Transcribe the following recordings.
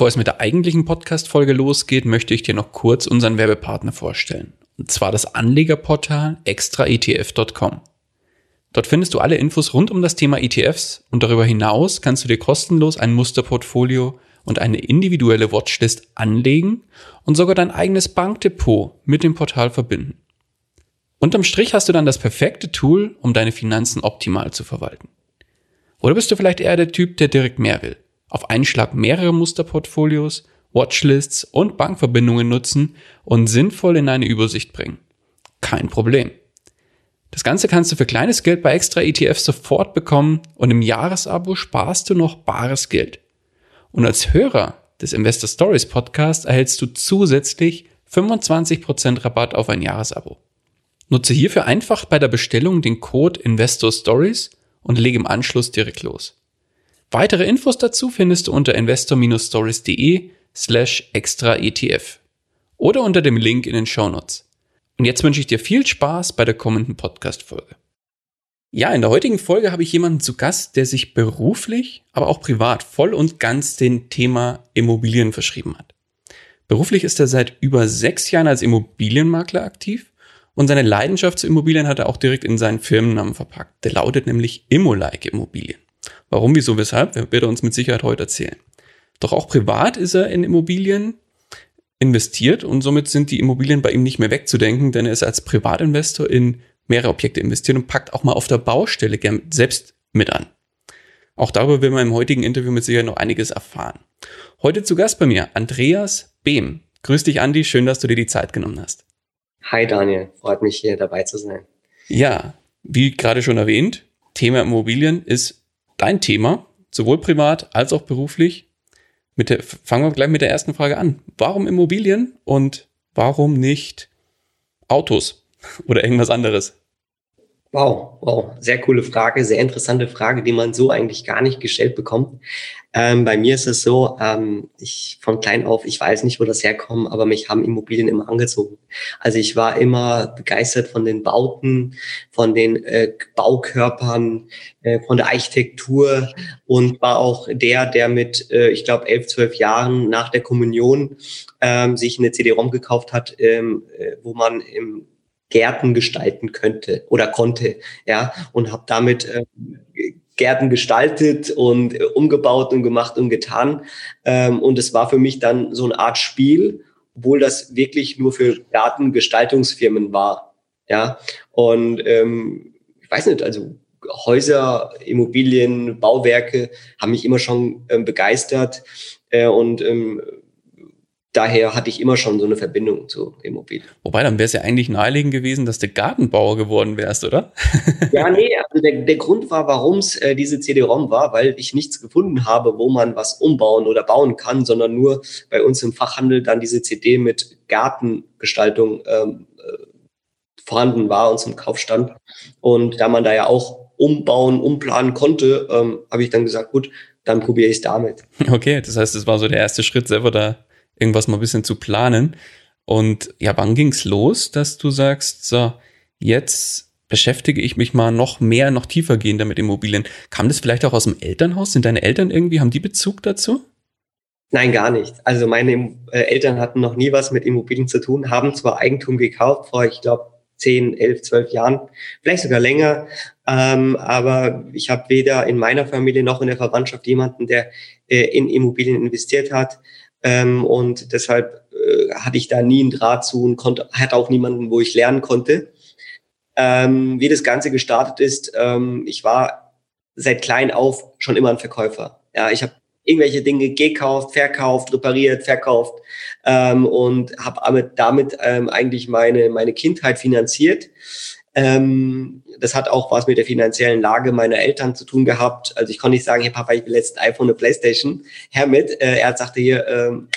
Bevor es mit der eigentlichen Podcast-Folge losgeht, möchte ich dir noch kurz unseren Werbepartner vorstellen. Und zwar das Anlegerportal extraetf.com. Dort findest du alle Infos rund um das Thema ETFs und darüber hinaus kannst du dir kostenlos ein Musterportfolio und eine individuelle Watchlist anlegen und sogar dein eigenes Bankdepot mit dem Portal verbinden. Unterm Strich hast du dann das perfekte Tool, um deine Finanzen optimal zu verwalten. Oder bist du vielleicht eher der Typ, der direkt mehr will? Auf einen Schlag mehrere Musterportfolios, Watchlists und Bankverbindungen nutzen und sinnvoll in eine Übersicht bringen. Kein Problem. Das Ganze kannst du für kleines Geld bei extra ETFs sofort bekommen und im Jahresabo sparst du noch bares Geld. Und als Hörer des Investor Stories Podcast erhältst du zusätzlich 25% Rabatt auf ein Jahresabo. Nutze hierfür einfach bei der Bestellung den Code Investor Stories und lege im Anschluss direkt los. Weitere Infos dazu findest du unter investor-stories.de slash extra ETF oder unter dem Link in den Shownotes. Und jetzt wünsche ich dir viel Spaß bei der kommenden Podcast-Folge. Ja, in der heutigen Folge habe ich jemanden zu Gast, der sich beruflich, aber auch privat voll und ganz dem Thema Immobilien verschrieben hat. Beruflich ist er seit über sechs Jahren als Immobilienmakler aktiv und seine Leidenschaft zu Immobilien hat er auch direkt in seinen Firmennamen verpackt. Der lautet nämlich Immolike Immobilien. Warum, wieso, weshalb, wird er uns mit Sicherheit heute erzählen. Doch auch privat ist er in Immobilien investiert und somit sind die Immobilien bei ihm nicht mehr wegzudenken, denn er ist als Privatinvestor in mehrere Objekte investiert und packt auch mal auf der Baustelle gern selbst mit an. Auch darüber will man im heutigen Interview mit Sicherheit noch einiges erfahren. Heute zu Gast bei mir Andreas Behm. Grüß dich, Andi. Schön, dass du dir die Zeit genommen hast. Hi, Daniel. Freut mich, hier dabei zu sein. Ja, wie gerade schon erwähnt, Thema Immobilien ist dein Thema, sowohl privat als auch beruflich. Mit der, fangen wir gleich mit der ersten Frage an. Warum Immobilien und warum nicht Autos oder irgendwas anderes? Wow, wow, sehr coole Frage, sehr interessante Frage, die man so eigentlich gar nicht gestellt bekommt. Ähm, bei mir ist es so, ähm, ich von klein auf, ich weiß nicht, wo das herkommt, aber mich haben Immobilien immer angezogen. Also ich war immer begeistert von den Bauten, von den äh, Baukörpern, äh, von der Architektur und war auch der, der mit, äh, ich glaube, elf, zwölf Jahren nach der Kommunion ähm, sich eine CD-ROM gekauft hat, ähm, äh, wo man im Gärten gestalten könnte oder konnte, ja, und habe damit äh, Gärten gestaltet und äh, umgebaut und gemacht und getan. Ähm, und es war für mich dann so eine Art Spiel, obwohl das wirklich nur für Gartengestaltungsfirmen war, ja. Und ähm, ich weiß nicht, also Häuser, Immobilien, Bauwerke haben mich immer schon ähm, begeistert äh, und ähm, daher hatte ich immer schon so eine Verbindung zu Immobilien. Wobei, dann wäre es ja eigentlich naheliegend gewesen, dass du Gartenbauer geworden wärst, oder? ja, nee, also der, der Grund war, warum es äh, diese CD-ROM war, weil ich nichts gefunden habe, wo man was umbauen oder bauen kann, sondern nur bei uns im Fachhandel dann diese CD mit Gartengestaltung ähm, äh, vorhanden war und zum Kauf stand. Und da man da ja auch umbauen, umplanen konnte, ähm, habe ich dann gesagt, gut, dann probiere ich es damit. Okay, das heißt, es war so der erste Schritt, selber da irgendwas mal ein bisschen zu planen. Und ja, wann ging's los, dass du sagst, so, jetzt beschäftige ich mich mal noch mehr, noch tiefer gehender mit Immobilien. Kam das vielleicht auch aus dem Elternhaus? Sind deine Eltern irgendwie, haben die Bezug dazu? Nein, gar nicht. Also meine äh, Eltern hatten noch nie was mit Immobilien zu tun, haben zwar Eigentum gekauft vor, ich glaube, 10, 11, 12 Jahren, vielleicht sogar länger. Ähm, aber ich habe weder in meiner Familie noch in der Verwandtschaft jemanden, der äh, in Immobilien investiert hat. Ähm, und deshalb äh, hatte ich da nie einen Draht zu und konnte, hatte auch niemanden, wo ich lernen konnte. Ähm, wie das Ganze gestartet ist, ähm, ich war seit klein auf schon immer ein Verkäufer. Ja, ich habe irgendwelche Dinge gekauft, verkauft, repariert, verkauft ähm, und habe damit, damit ähm, eigentlich meine, meine Kindheit finanziert. Ähm, das hat auch was mit der finanziellen Lage meiner Eltern zu tun gehabt. Also ich konnte nicht sagen, hey Papa, ich will jetzt ein iPhone, eine Playstation, her mit. Äh, er sagte hier, ähm,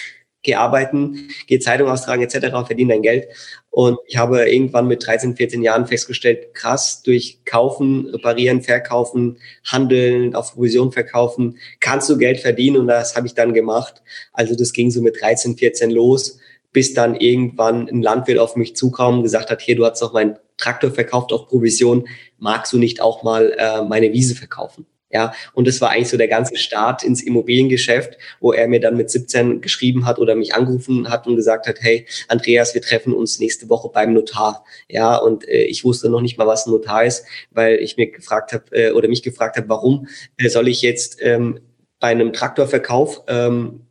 geh arbeiten, geh Zeitung austragen etc., verdien dein Geld. Und ich habe irgendwann mit 13, 14 Jahren festgestellt, krass, durch Kaufen, Reparieren, Verkaufen, Handeln, auf Provision verkaufen, kannst du Geld verdienen und das habe ich dann gemacht. Also das ging so mit 13, 14 los, bis dann irgendwann ein Landwirt auf mich zukam und gesagt hat, hier, du hast doch meinen Traktor verkauft auf Provision, magst du nicht auch mal äh, meine Wiese verkaufen? Ja, und das war eigentlich so der ganze Start ins Immobiliengeschäft, wo er mir dann mit 17 geschrieben hat oder mich angerufen hat und gesagt hat, hey, Andreas, wir treffen uns nächste Woche beim Notar. Ja, und äh, ich wusste noch nicht mal, was ein Notar ist, weil ich mir gefragt habe äh, oder mich gefragt habe, warum äh, soll ich jetzt ähm, bei einem Traktorverkauf ähm,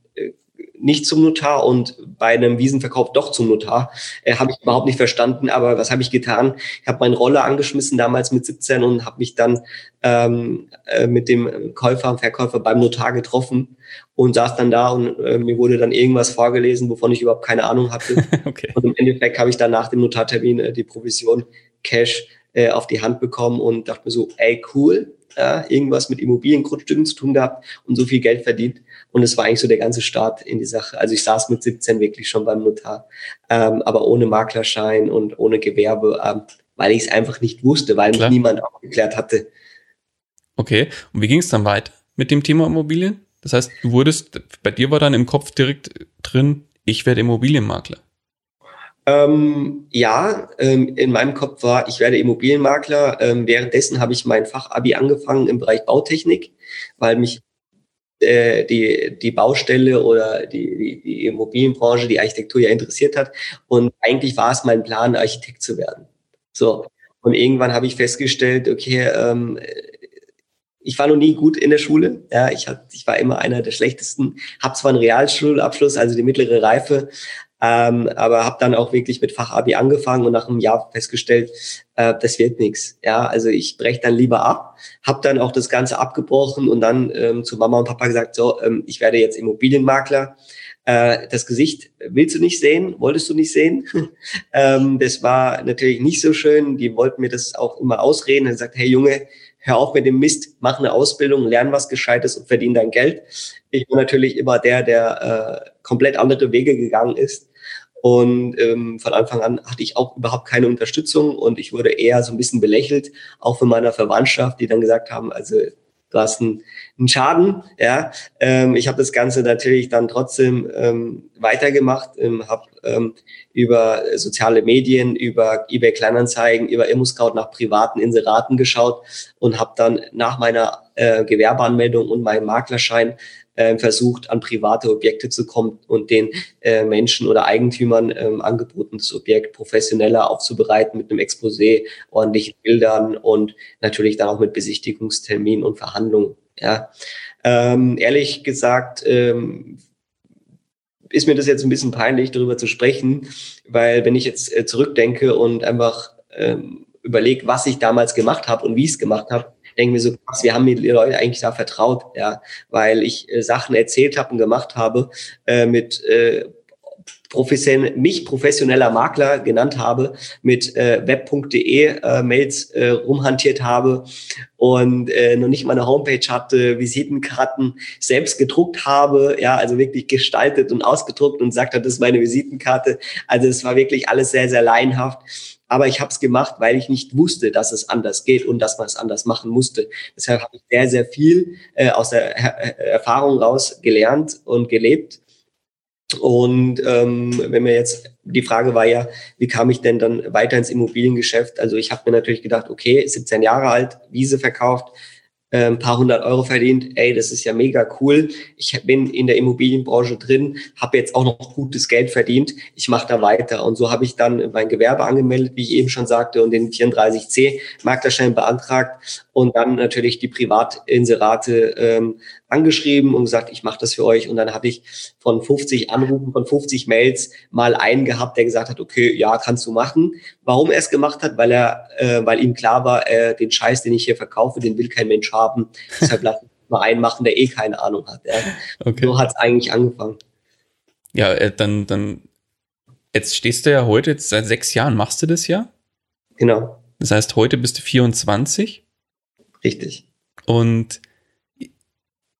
nicht zum Notar und bei einem Wiesenverkauf doch zum Notar. Äh, habe ich überhaupt nicht verstanden, aber was habe ich getan? Ich habe meinen Roller angeschmissen damals mit 17 und habe mich dann ähm, äh, mit dem Käufer und Verkäufer beim Notar getroffen und saß dann da und äh, mir wurde dann irgendwas vorgelesen, wovon ich überhaupt keine Ahnung hatte. okay. Und im Endeffekt habe ich dann nach dem Notartermin äh, die Provision Cash äh, auf die Hand bekommen und dachte mir so, ey cool, ja, irgendwas mit Immobiliengrundstücken zu tun gehabt und so viel Geld verdient. Und es war eigentlich so der ganze Start in die Sache. Also ich saß mit 17 wirklich schon beim Notar, ähm, aber ohne Maklerschein und ohne Gewerbe, ähm, weil ich es einfach nicht wusste, weil Klar. mich niemand aufgeklärt hatte. Okay, und wie ging es dann weiter mit dem Thema Immobilien? Das heißt, du wurdest, bei dir war dann im Kopf direkt drin, ich werde Immobilienmakler. Ähm, ja, ähm, in meinem Kopf war, ich werde Immobilienmakler. Ähm, währenddessen habe ich mein Fachabi angefangen im Bereich Bautechnik, weil mich äh, die, die Baustelle oder die, die, die Immobilienbranche, die Architektur ja interessiert hat. Und eigentlich war es mein Plan, Architekt zu werden. So. Und irgendwann habe ich festgestellt, okay, ähm, ich war noch nie gut in der Schule. Ja, ich, hab, ich war immer einer der schlechtesten. Hab zwar einen Realschulabschluss, also die mittlere Reife, ähm, aber habe dann auch wirklich mit Fachabi angefangen und nach einem Jahr festgestellt, äh, das wird nichts. Ja, also ich breche dann lieber ab, habe dann auch das Ganze abgebrochen und dann ähm, zu Mama und Papa gesagt, so, ähm, ich werde jetzt Immobilienmakler. Äh, das Gesicht willst du nicht sehen, wolltest du nicht sehen. ähm, das war natürlich nicht so schön. Die wollten mir das auch immer ausreden und gesagt, hey Junge, hör auf mit dem Mist, mach eine Ausbildung, lern was Gescheites und verdien dein Geld. Ich bin natürlich immer der, der äh, komplett andere Wege gegangen ist und ähm, von Anfang an hatte ich auch überhaupt keine Unterstützung und ich wurde eher so ein bisschen belächelt, auch von meiner Verwandtschaft, die dann gesagt haben, also du hast einen, einen Schaden. Ja, ähm, ich habe das Ganze natürlich dann trotzdem ähm, weitergemacht, ähm, habe ähm, über soziale Medien, über eBay Kleinanzeigen, über ImmoScout nach privaten Inseraten geschaut und habe dann nach meiner äh, Gewerbeanmeldung und meinem Maklerschein äh, versucht, an private Objekte zu kommen und den äh, Menschen oder Eigentümern ähm, angeboten, das Objekt professioneller aufzubereiten mit einem Exposé, ordentlichen Bildern und natürlich dann auch mit Besichtigungstermin und Verhandlungen. Ja. Ähm, ehrlich gesagt, ähm, ist mir das jetzt ein bisschen peinlich, darüber zu sprechen, weil wenn ich jetzt äh, zurückdenke und einfach ähm, überlege, was ich damals gemacht habe und wie ich es gemacht habe, denke mir so, krass, wir haben die Leute eigentlich da vertraut, ja, weil ich äh, Sachen erzählt habe und gemacht habe äh, mit äh, profession mich professioneller Makler genannt habe, mit äh, web.de äh, Mails äh, rumhantiert habe und äh, noch nicht mal eine Homepage hatte, Visitenkarten selbst gedruckt habe, ja, also wirklich gestaltet und ausgedruckt und sagt, das ist meine Visitenkarte. Also es war wirklich alles sehr, sehr laienhaft aber ich habe es gemacht, weil ich nicht wusste, dass es anders geht und dass man es anders machen musste. Deshalb habe ich sehr, sehr viel äh, aus der Her Erfahrung raus gelernt und gelebt. Und ähm, wenn mir jetzt die Frage war ja, wie kam ich denn dann weiter ins Immobiliengeschäft? Also ich habe mir natürlich gedacht, okay, 17 Jahre alt, Wiese verkauft, äh, ein paar hundert Euro verdient, ey, das ist ja mega cool. Ich bin in der Immobilienbranche drin, habe jetzt auch noch gutes Geld verdient. Ich mache da weiter. Und so habe ich dann mein Gewerbe angemeldet, wie ich eben schon sagte, und den 34c Maklerschein beantragt und dann natürlich die Privatinserate ähm, angeschrieben und gesagt, ich mache das für euch. Und dann hatte ich von 50 Anrufen, von 50 Mails mal einen gehabt, der gesagt hat, okay, ja, kannst du machen. Warum er es gemacht hat? Weil er, äh, weil ihm klar war, äh, den Scheiß, den ich hier verkaufe, den will kein Mensch haben. Deshalb lass ich mal einen machen, der eh keine Ahnung hat. Ja. Okay. So hat es eigentlich angefangen. Ja, äh, dann, dann, jetzt stehst du ja heute, jetzt seit sechs Jahren machst du das ja? Genau. Das heißt, heute bist du 24. Richtig. Und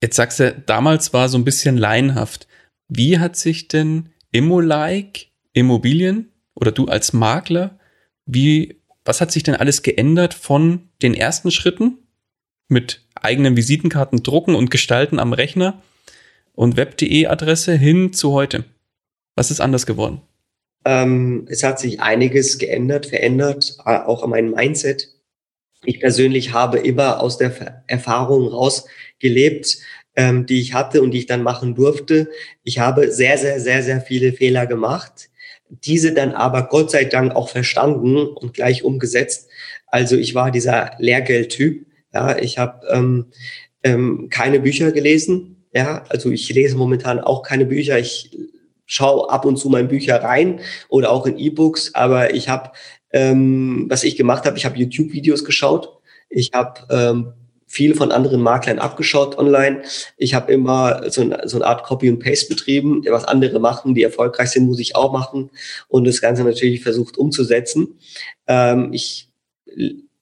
Jetzt sagst du, damals war so ein bisschen laienhaft. Wie hat sich denn Immolike Immobilien oder du als Makler, wie, was hat sich denn alles geändert von den ersten Schritten mit eigenen Visitenkarten drucken und gestalten am Rechner und web.de Adresse hin zu heute? Was ist anders geworden? Ähm, es hat sich einiges geändert, verändert, äh, auch an meinem Mindset. Ich persönlich habe immer aus der Erfahrung raus gelebt, ähm, die ich hatte und die ich dann machen durfte. Ich habe sehr, sehr, sehr, sehr viele Fehler gemacht, diese dann aber Gott sei Dank auch verstanden und gleich umgesetzt. Also ich war dieser Lehrgeldtyp. Ja, ich habe ähm, ähm, keine Bücher gelesen. Ja, also ich lese momentan auch keine Bücher. Ich schaue ab und zu mal in Bücher rein oder auch in E-Books, aber ich habe, ähm, was ich gemacht habe, ich habe YouTube-Videos geschaut. Ich habe ähm, viel von anderen Maklern abgeschaut online. Ich habe immer so, ein, so eine Art Copy und Paste betrieben. Was andere machen, die erfolgreich sind, muss ich auch machen. Und das Ganze natürlich versucht umzusetzen. Ähm, ich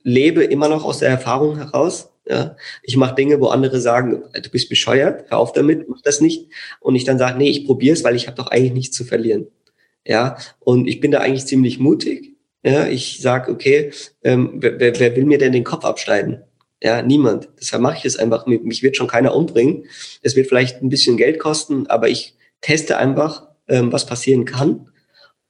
lebe immer noch aus der Erfahrung heraus. Ja, ich mache Dinge, wo andere sagen, du bist bescheuert, hör auf damit, mach das nicht. Und ich dann sage, nee, ich probiere es, weil ich habe doch eigentlich nichts zu verlieren. Ja, und ich bin da eigentlich ziemlich mutig. Ja, ich sage, okay, ähm, wer, wer will mir denn den Kopf abschneiden? Ja, niemand. Deshalb mache ich es einfach. Mich wird schon keiner umbringen. Es wird vielleicht ein bisschen Geld kosten, aber ich teste einfach, ähm, was passieren kann.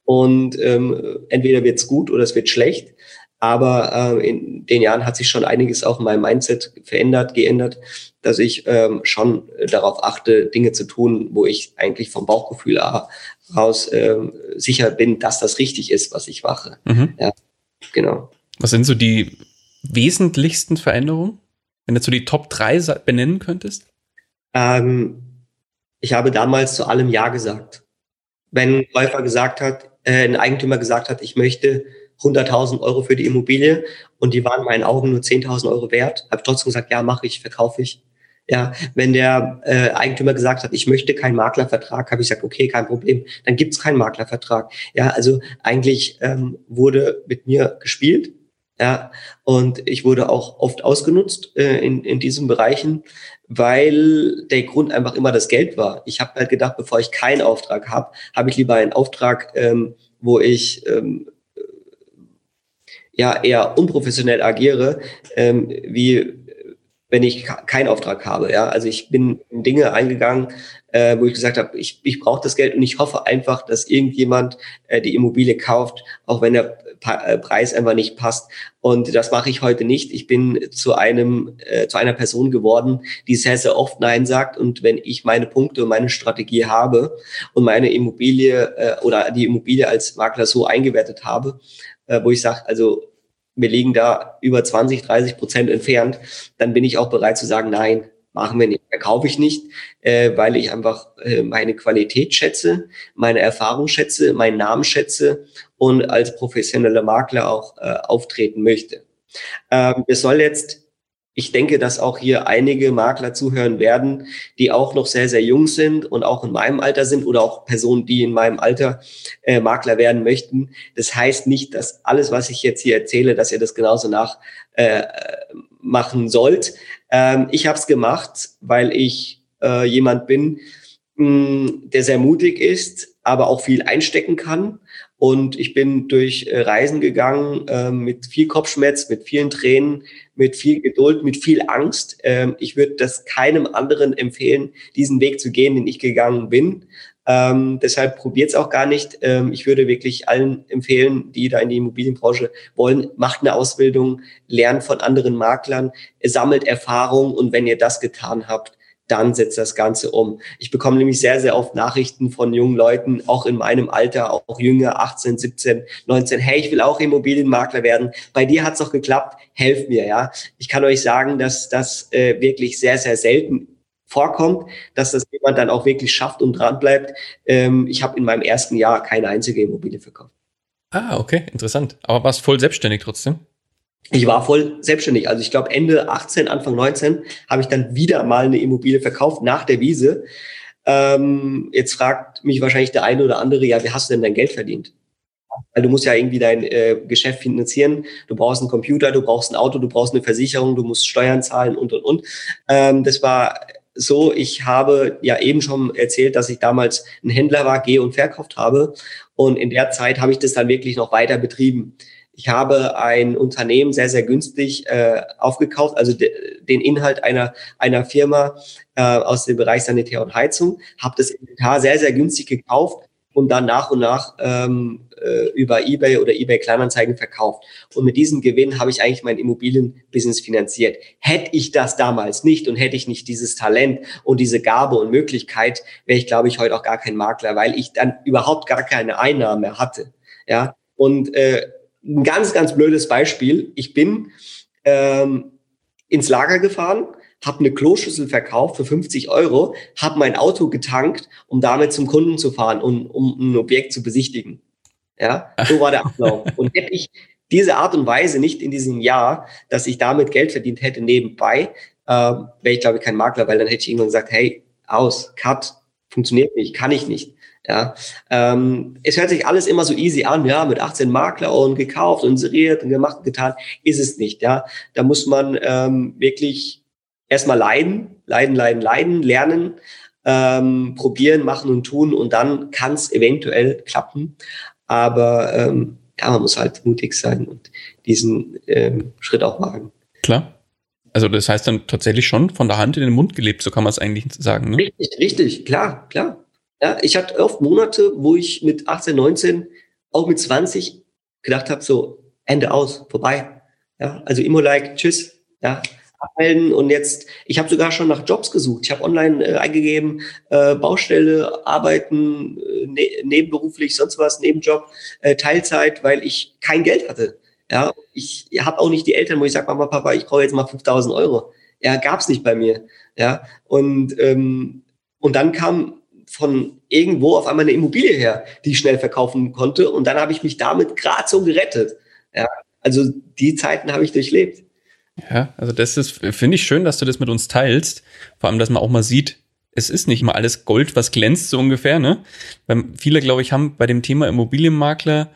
Und ähm, entweder wird's gut oder es wird schlecht. Aber äh, in den Jahren hat sich schon einiges auch in meinem Mindset verändert, geändert, dass ich ähm, schon darauf achte, Dinge zu tun, wo ich eigentlich vom Bauchgefühl raus äh, sicher bin, dass das richtig ist, was ich mache. Mhm. Ja, genau. Was sind so die wesentlichsten Veränderungen? Wenn du so die Top 3 benennen könntest? Ähm, ich habe damals zu allem Ja gesagt. Wenn ein Käufer gesagt hat, äh, ein Eigentümer gesagt hat, ich möchte 100.000 Euro für die Immobilie und die waren in meinen Augen nur 10.000 Euro wert, habe trotzdem gesagt, ja, mache ich, verkaufe ich. Ja, wenn der äh, Eigentümer gesagt hat, ich möchte keinen Maklervertrag, habe ich gesagt, okay, kein Problem, dann gibt's keinen Maklervertrag. Ja, also eigentlich ähm, wurde mit mir gespielt ja, und ich wurde auch oft ausgenutzt äh, in, in diesen Bereichen, weil der Grund einfach immer das Geld war. Ich habe halt gedacht, bevor ich keinen Auftrag habe, habe ich lieber einen Auftrag, ähm, wo ich ähm, ja eher unprofessionell agiere, ähm, wie wenn ich keinen Auftrag habe. Ja, also ich bin in Dinge eingegangen, äh, wo ich gesagt habe, ich, ich brauche das Geld und ich hoffe einfach, dass irgendjemand äh, die Immobilie kauft, auch wenn der pa äh, Preis einfach nicht passt. Und das mache ich heute nicht. Ich bin zu einem äh, zu einer Person geworden, die sehr sehr oft Nein sagt. Und wenn ich meine Punkte und meine Strategie habe und meine Immobilie äh, oder die Immobilie als Makler so eingewertet habe, äh, wo ich sage, also wir liegen da über 20, 30 Prozent entfernt, dann bin ich auch bereit zu sagen, nein, machen wir nicht, verkaufe ich nicht, äh, weil ich einfach äh, meine Qualität schätze, meine Erfahrung schätze, meinen Namen schätze und als professioneller Makler auch äh, auftreten möchte. Ähm, es soll jetzt ich denke, dass auch hier einige Makler zuhören werden, die auch noch sehr, sehr jung sind und auch in meinem Alter sind oder auch Personen, die in meinem Alter äh, Makler werden möchten. Das heißt nicht, dass alles, was ich jetzt hier erzähle, dass ihr das genauso nach äh, machen sollt. Ähm, ich habe es gemacht, weil ich äh, jemand bin, mh, der sehr mutig ist, aber auch viel einstecken kann und ich bin durch äh, Reisen gegangen äh, mit viel Kopfschmerz, mit vielen Tränen, mit viel Geduld, mit viel Angst. Ähm, ich würde das keinem anderen empfehlen, diesen Weg zu gehen, den ich gegangen bin. Ähm, deshalb probiert es auch gar nicht. Ähm, ich würde wirklich allen empfehlen, die da in die Immobilienbranche wollen, macht eine Ausbildung, lernt von anderen Maklern, sammelt Erfahrung und wenn ihr das getan habt, dann setzt das Ganze um. Ich bekomme nämlich sehr, sehr oft Nachrichten von jungen Leuten, auch in meinem Alter, auch jünger, 18, 17, 19, hey, ich will auch Immobilienmakler werden. Bei dir hat es doch geklappt, helft mir, ja. Ich kann euch sagen, dass das äh, wirklich sehr, sehr selten vorkommt, dass das jemand dann auch wirklich schafft und dran bleibt. Ähm, ich habe in meinem ersten Jahr keine einzige Immobilie verkauft. Ah, okay, interessant. Aber warst voll selbstständig trotzdem? Ich war voll selbstständig. Also ich glaube Ende 18, Anfang 19 habe ich dann wieder mal eine Immobilie verkauft nach der Wiese. Ähm, jetzt fragt mich wahrscheinlich der eine oder andere, ja, wie hast du denn dein Geld verdient? Weil du musst ja irgendwie dein äh, Geschäft finanzieren. Du brauchst einen Computer, du brauchst ein Auto, du brauchst eine Versicherung, du musst Steuern zahlen und und und. Ähm, das war so, ich habe ja eben schon erzählt, dass ich damals ein Händler war, geh und verkauft habe. Und in der Zeit habe ich das dann wirklich noch weiter betrieben. Ich habe ein Unternehmen sehr, sehr günstig äh, aufgekauft, also de, den Inhalt einer, einer Firma äh, aus dem Bereich Sanitär und Heizung, habe das Inventar sehr, sehr günstig gekauft und dann nach und nach ähm, äh, über eBay oder eBay Kleinanzeigen verkauft. Und mit diesem Gewinn habe ich eigentlich mein Immobilienbusiness finanziert. Hätte ich das damals nicht und hätte ich nicht dieses Talent und diese Gabe und Möglichkeit, wäre ich, glaube ich, heute auch gar kein Makler, weil ich dann überhaupt gar keine Einnahme hatte. Ja, und äh, ein ganz, ganz blödes Beispiel. Ich bin ähm, ins Lager gefahren, habe eine Kloschüssel verkauft für 50 Euro, habe mein Auto getankt, um damit zum Kunden zu fahren und um ein Objekt zu besichtigen. Ja, so war der Ablauf. Und hätte ich diese Art und Weise nicht in diesem Jahr, dass ich damit Geld verdient hätte nebenbei, äh, wäre ich glaube ich kein Makler, weil dann hätte ich irgendwann gesagt, hey, aus, cut, funktioniert nicht, kann ich nicht. Ja, ähm, es hört sich alles immer so easy an, ja, mit 18 Makler und gekauft und inseriert und gemacht und getan, ist es nicht, ja. Da muss man ähm, wirklich erstmal leiden, leiden, leiden, leiden, lernen, ähm, probieren, machen und tun und dann kann es eventuell klappen. Aber ähm, ja, man muss halt mutig sein und diesen ähm, Schritt auch wagen. Klar. Also das heißt dann tatsächlich schon von der Hand in den Mund gelebt, so kann man es eigentlich sagen. Ne? Richtig, richtig, klar, klar. Ja, ich hatte oft Monate, wo ich mit 18, 19, auch mit 20 gedacht habe, so Ende aus, vorbei. Ja, also Immo-like, tschüss. Ja, abmelden und jetzt, ich habe sogar schon nach Jobs gesucht. Ich habe online äh, eingegeben, äh, Baustelle, arbeiten, äh, ne nebenberuflich, sonst was, Nebenjob, äh, Teilzeit, weil ich kein Geld hatte. Ja, ich habe auch nicht die Eltern, wo ich sage, Mama, Papa, ich brauche jetzt mal 5000 Euro. Ja, gab's nicht bei mir. Ja, und, ähm, und dann kam von irgendwo auf einmal eine Immobilie her, die ich schnell verkaufen konnte. Und dann habe ich mich damit gerade so gerettet. Ja, also die Zeiten habe ich durchlebt. Ja, also das ist, finde ich schön, dass du das mit uns teilst. Vor allem, dass man auch mal sieht, es ist nicht mal alles Gold, was glänzt, so ungefähr, ne? Weil viele, glaube ich, haben bei dem Thema Immobilienmakler,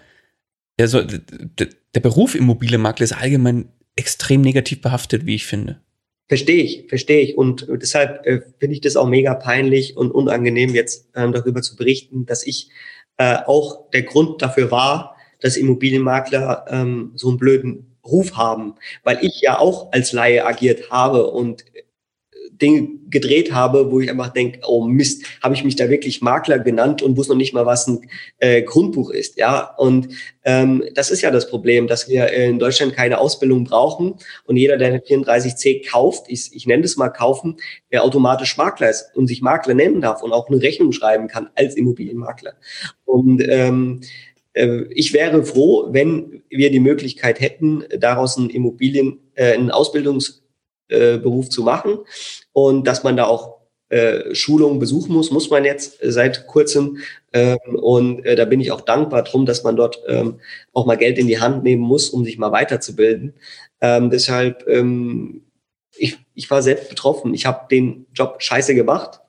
ja, so, der Beruf Immobilienmakler ist allgemein extrem negativ behaftet, wie ich finde. Verstehe ich, verstehe ich. Und deshalb äh, finde ich das auch mega peinlich und unangenehm, jetzt ähm, darüber zu berichten, dass ich äh, auch der Grund dafür war, dass Immobilienmakler ähm, so einen blöden Ruf haben, weil ich ja auch als Laie agiert habe und Dinge gedreht habe, wo ich einfach denke, oh Mist, habe ich mich da wirklich Makler genannt und wusste noch nicht mal, was ein äh, Grundbuch ist. Ja, und ähm, das ist ja das Problem, dass wir in Deutschland keine Ausbildung brauchen und jeder, der 34c kauft, ich, ich nenne das mal kaufen, der automatisch Makler ist und sich Makler nennen darf und auch eine Rechnung schreiben kann als Immobilienmakler. Und ähm, äh, ich wäre froh, wenn wir die Möglichkeit hätten, daraus einen Immobilien, äh, einen Ausbildungsberuf äh, zu machen und dass man da auch äh, Schulungen besuchen muss, muss man jetzt seit kurzem. Ähm, und äh, da bin ich auch dankbar drum, dass man dort ähm, auch mal Geld in die Hand nehmen muss, um sich mal weiterzubilden. Ähm, deshalb, ähm, ich, ich war selbst betroffen. Ich habe den Job scheiße gemacht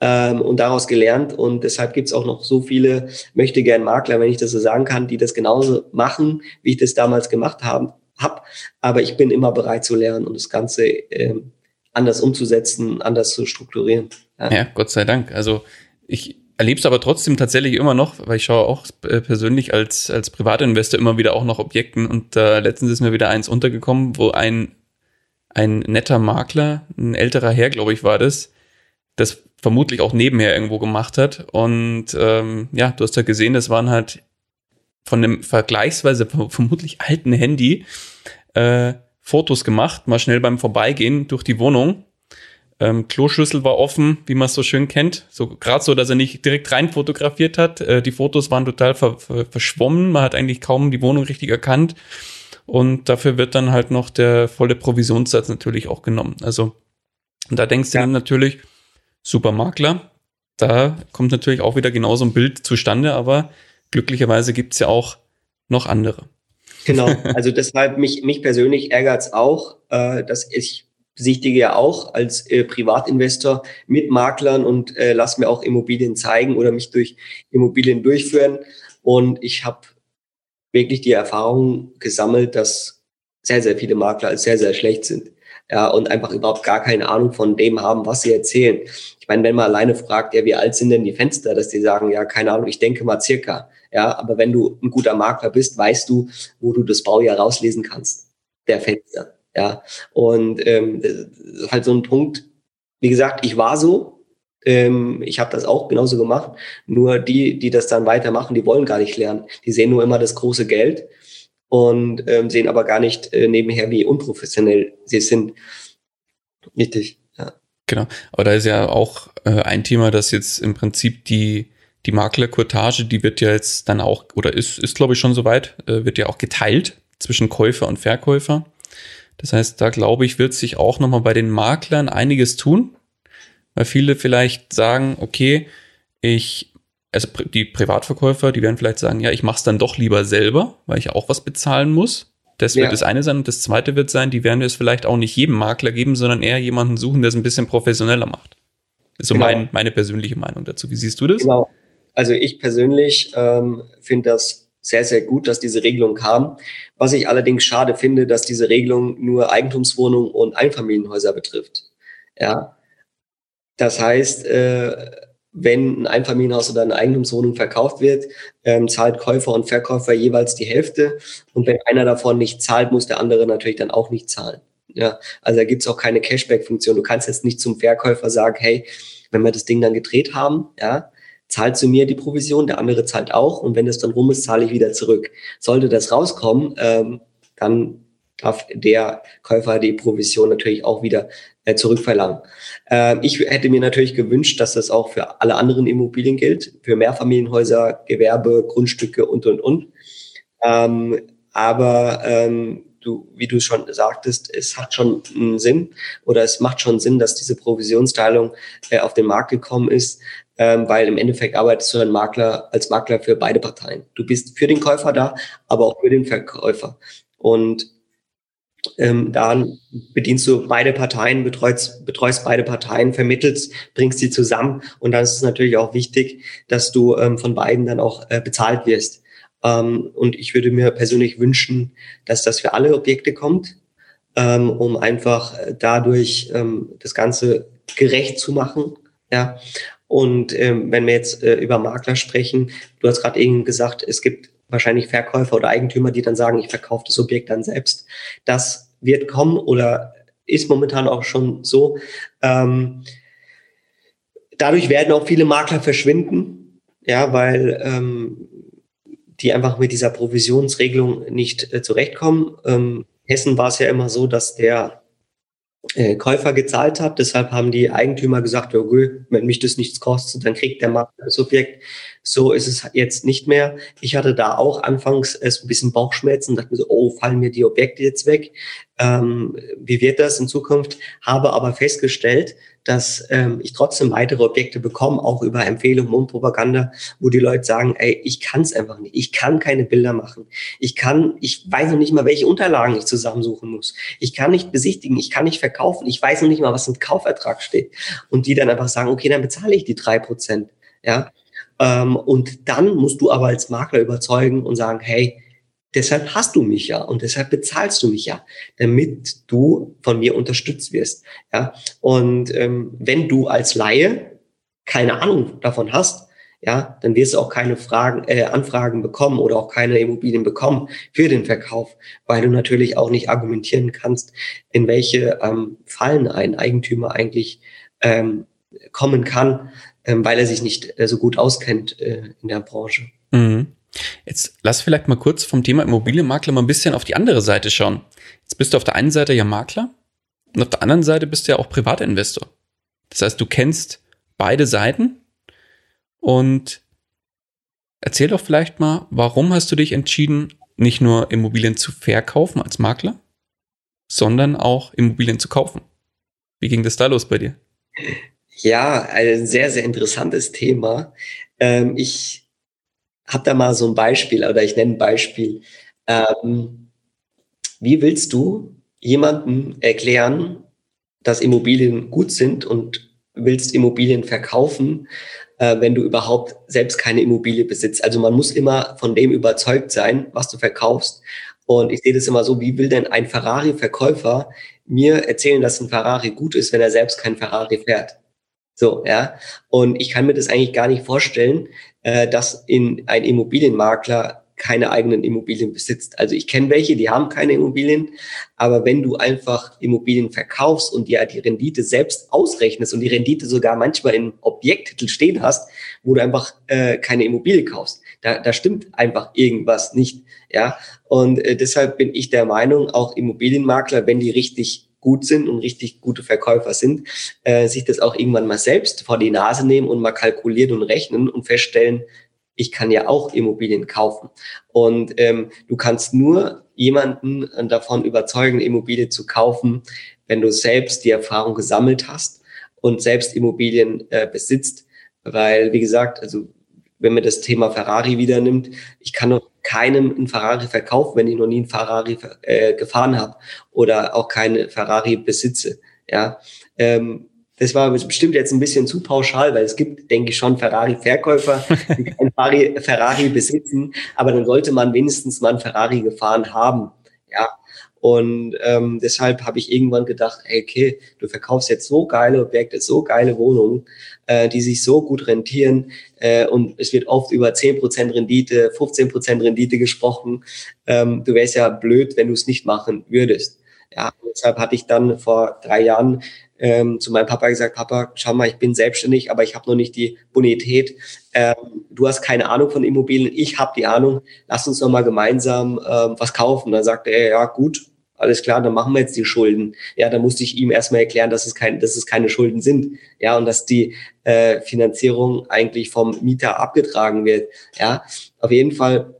ähm, und daraus gelernt. Und deshalb gibt's auch noch so viele möchte gern Makler, wenn ich das so sagen kann, die das genauso machen, wie ich das damals gemacht habe. Hab. Aber ich bin immer bereit zu lernen und das Ganze ähm, anders umzusetzen, anders zu strukturieren. Ja, ja Gott sei Dank. Also ich erlebe es aber trotzdem tatsächlich immer noch, weil ich schaue auch äh, persönlich als, als Privatinvestor immer wieder auch nach Objekten und äh, letztens ist mir wieder eins untergekommen, wo ein, ein netter Makler, ein älterer Herr, glaube ich, war das, das vermutlich auch nebenher irgendwo gemacht hat. Und ähm, ja, du hast ja gesehen, das waren halt von einem vergleichsweise vermutlich alten Handy äh, Fotos gemacht, mal schnell beim Vorbeigehen durch die Wohnung. Ähm, Kloschüssel war offen, wie man es so schön kennt. So gerade so, dass er nicht direkt rein fotografiert hat. Äh, die Fotos waren total ver ver verschwommen. Man hat eigentlich kaum die Wohnung richtig erkannt. Und dafür wird dann halt noch der volle Provisionssatz natürlich auch genommen. Also da denkst du ja. dann natürlich, Supermakler. Da kommt natürlich auch wieder genauso ein Bild zustande, aber glücklicherweise gibt's ja auch noch andere. Genau, also deshalb mich, mich persönlich ärgert's auch, äh, dass ich besichtige ja auch als äh, Privatinvestor mit Maklern und äh, lass mir auch Immobilien zeigen oder mich durch Immobilien durchführen. Und ich habe wirklich die Erfahrung gesammelt, dass sehr, sehr viele Makler als sehr, sehr schlecht sind. Ja, und einfach überhaupt gar keine Ahnung von dem haben, was sie erzählen. Ich meine, wenn man alleine fragt, ja, wie alt sind denn die Fenster, dass die sagen, ja, keine Ahnung, ich denke mal circa. Ja, aber wenn du ein guter Makler bist, weißt du, wo du das Baujahr rauslesen kannst, der Fenster. Ja, und ähm, halt so ein Punkt. Wie gesagt, ich war so, ähm, ich habe das auch genauso gemacht. Nur die, die das dann weitermachen, die wollen gar nicht lernen. Die sehen nur immer das große Geld und ähm, sehen aber gar nicht äh, nebenher, wie unprofessionell sie sind. Richtig, ja. Genau. Aber da ist ja auch äh, ein Thema, dass jetzt im Prinzip die die Maklerkurtage, die wird ja jetzt dann auch, oder ist, ist glaube ich schon soweit, äh, wird ja auch geteilt zwischen Käufer und Verkäufer. Das heißt, da glaube ich, wird sich auch nochmal bei den Maklern einiges tun, weil viele vielleicht sagen, okay, ich, also die Privatverkäufer, die werden vielleicht sagen, ja, ich mache es dann doch lieber selber, weil ich auch was bezahlen muss. Das wird ja. das eine sein. Und das zweite wird sein, die werden es vielleicht auch nicht jedem Makler geben, sondern eher jemanden suchen, der es ein bisschen professioneller macht. Das ist so genau. mein, meine persönliche Meinung dazu. Wie siehst du das? Genau. Also ich persönlich ähm, finde das sehr, sehr gut, dass diese Regelung kam. Was ich allerdings schade finde, dass diese Regelung nur Eigentumswohnungen und Einfamilienhäuser betrifft. Ja. Das heißt, äh, wenn ein Einfamilienhaus oder eine Eigentumswohnung verkauft wird, ähm, zahlt Käufer und Verkäufer jeweils die Hälfte. Und wenn einer davon nicht zahlt, muss der andere natürlich dann auch nicht zahlen. Ja, also da gibt's auch keine Cashback-Funktion. Du kannst jetzt nicht zum Verkäufer sagen, hey, wenn wir das Ding dann gedreht haben, ja, zahlt zu mir die Provision, der andere zahlt auch und wenn das dann rum ist, zahle ich wieder zurück. Sollte das rauskommen, ähm, dann darf der Käufer die Provision natürlich auch wieder zurückverlangen. Ähm, ich hätte mir natürlich gewünscht, dass das auch für alle anderen Immobilien gilt, für Mehrfamilienhäuser, Gewerbe, Grundstücke und, und, und. Ähm, aber ähm, du, wie du schon sagtest, es hat schon einen Sinn oder es macht schon Sinn, dass diese Provisionsteilung äh, auf den Markt gekommen ist, weil im Endeffekt arbeitest du ein Makler, als Makler für beide Parteien. Du bist für den Käufer da, aber auch für den Verkäufer. Und ähm, dann bedienst du beide Parteien, betreust, betreust beide Parteien, vermittelst, bringst sie zusammen und dann ist es natürlich auch wichtig, dass du ähm, von beiden dann auch äh, bezahlt wirst. Ähm, und ich würde mir persönlich wünschen, dass das für alle Objekte kommt, ähm, um einfach äh, dadurch ähm, das Ganze gerecht zu machen. Ja, und ähm, wenn wir jetzt äh, über Makler sprechen, du hast gerade eben gesagt, es gibt wahrscheinlich Verkäufer oder Eigentümer, die dann sagen, ich verkaufe das Objekt dann selbst. Das wird kommen oder ist momentan auch schon so. Ähm, dadurch werden auch viele Makler verschwinden, ja, weil ähm, die einfach mit dieser Provisionsregelung nicht äh, zurechtkommen. Ähm, Hessen war es ja immer so, dass der äh, Käufer gezahlt hat. Deshalb haben die Eigentümer gesagt, ja, okay, wenn mich das nichts kostet, dann kriegt der Makler das Objekt. So ist es jetzt nicht mehr. Ich hatte da auch anfangs erst ein bisschen Bauchschmerzen, dachte mir so, oh, fallen mir die Objekte jetzt weg? Ähm, wie wird das in Zukunft? Habe aber festgestellt, dass ähm, ich trotzdem weitere Objekte bekomme, auch über Empfehlungen und Propaganda, wo die Leute sagen, ey, ich kann es einfach nicht, ich kann keine Bilder machen, ich kann, ich weiß noch nicht mal, welche Unterlagen ich zusammensuchen muss, ich kann nicht besichtigen, ich kann nicht verkaufen, ich weiß noch nicht mal, was im Kaufertrag steht. Und die dann einfach sagen, okay, dann bezahle ich die drei Prozent, ja, ähm, und dann musst du aber als Makler überzeugen und sagen, hey, Deshalb hast du mich ja und deshalb bezahlst du mich ja, damit du von mir unterstützt wirst. Ja, und ähm, wenn du als Laie keine Ahnung davon hast, ja, dann wirst du auch keine Fragen, äh, Anfragen bekommen oder auch keine Immobilien bekommen für den Verkauf, weil du natürlich auch nicht argumentieren kannst, in welche ähm, Fallen ein Eigentümer eigentlich ähm, kommen kann, ähm, weil er sich nicht äh, so gut auskennt äh, in der Branche. Mhm. Jetzt lass vielleicht mal kurz vom Thema Immobilienmakler mal ein bisschen auf die andere Seite schauen. Jetzt bist du auf der einen Seite ja Makler und auf der anderen Seite bist du ja auch Privatinvestor. Das heißt, du kennst beide Seiten und erzähl doch vielleicht mal, warum hast du dich entschieden, nicht nur Immobilien zu verkaufen als Makler, sondern auch Immobilien zu kaufen? Wie ging das da los bei dir? Ja, ein sehr, sehr interessantes Thema. Ähm, ich habe da mal so ein Beispiel oder ich nenne ein Beispiel. Ähm, wie willst du jemandem erklären, dass Immobilien gut sind und willst Immobilien verkaufen, äh, wenn du überhaupt selbst keine Immobilie besitzt? Also man muss immer von dem überzeugt sein, was du verkaufst. Und ich sehe das immer so, wie will denn ein Ferrari-Verkäufer mir erzählen, dass ein Ferrari gut ist, wenn er selbst kein Ferrari fährt. So, ja. Und ich kann mir das eigentlich gar nicht vorstellen, äh, dass in ein Immobilienmakler keine eigenen Immobilien besitzt. Also ich kenne welche, die haben keine Immobilien, aber wenn du einfach Immobilien verkaufst und dir die Rendite selbst ausrechnest und die Rendite sogar manchmal in Objekttitel stehen hast, wo du einfach äh, keine Immobilie kaufst, da, da stimmt einfach irgendwas nicht. Ja, und äh, deshalb bin ich der Meinung, auch Immobilienmakler, wenn die richtig gut sind und richtig gute Verkäufer sind, äh, sich das auch irgendwann mal selbst vor die Nase nehmen und mal kalkulieren und rechnen und feststellen, ich kann ja auch Immobilien kaufen. Und ähm, du kannst nur jemanden davon überzeugen, Immobilie zu kaufen, wenn du selbst die Erfahrung gesammelt hast und selbst Immobilien äh, besitzt. Weil, wie gesagt, also wenn man das Thema Ferrari wieder nimmt, ich kann noch keinem einen Ferrari verkaufen, wenn ich noch nie einen Ferrari äh, gefahren habe oder auch keine Ferrari besitze. Ja, ähm, das war bestimmt jetzt ein bisschen zu pauschal, weil es gibt, denke ich, schon Ferrari-Verkäufer, die kein Ferrari, Ferrari besitzen, aber dann sollte man wenigstens mal einen Ferrari gefahren haben. Ja. Und ähm, deshalb habe ich irgendwann gedacht, ey, okay, du verkaufst jetzt so geile Objekte, so geile Wohnungen, äh, die sich so gut rentieren äh, und es wird oft über 10% Rendite, 15% Rendite gesprochen. Ähm, du wärst ja blöd, wenn du es nicht machen würdest. Ja, deshalb hatte ich dann vor drei Jahren ähm, zu meinem Papa gesagt, Papa, schau mal, ich bin selbstständig, aber ich habe noch nicht die Bonität. Ähm, du hast keine Ahnung von Immobilien, ich habe die Ahnung. Lass uns noch mal gemeinsam ähm, was kaufen. Dann sagte er, ja gut, alles klar, dann machen wir jetzt die Schulden. Ja, dann musste ich ihm erstmal erklären, dass es, kein, dass es keine Schulden sind. Ja, und dass die äh, Finanzierung eigentlich vom Mieter abgetragen wird. Ja, auf jeden Fall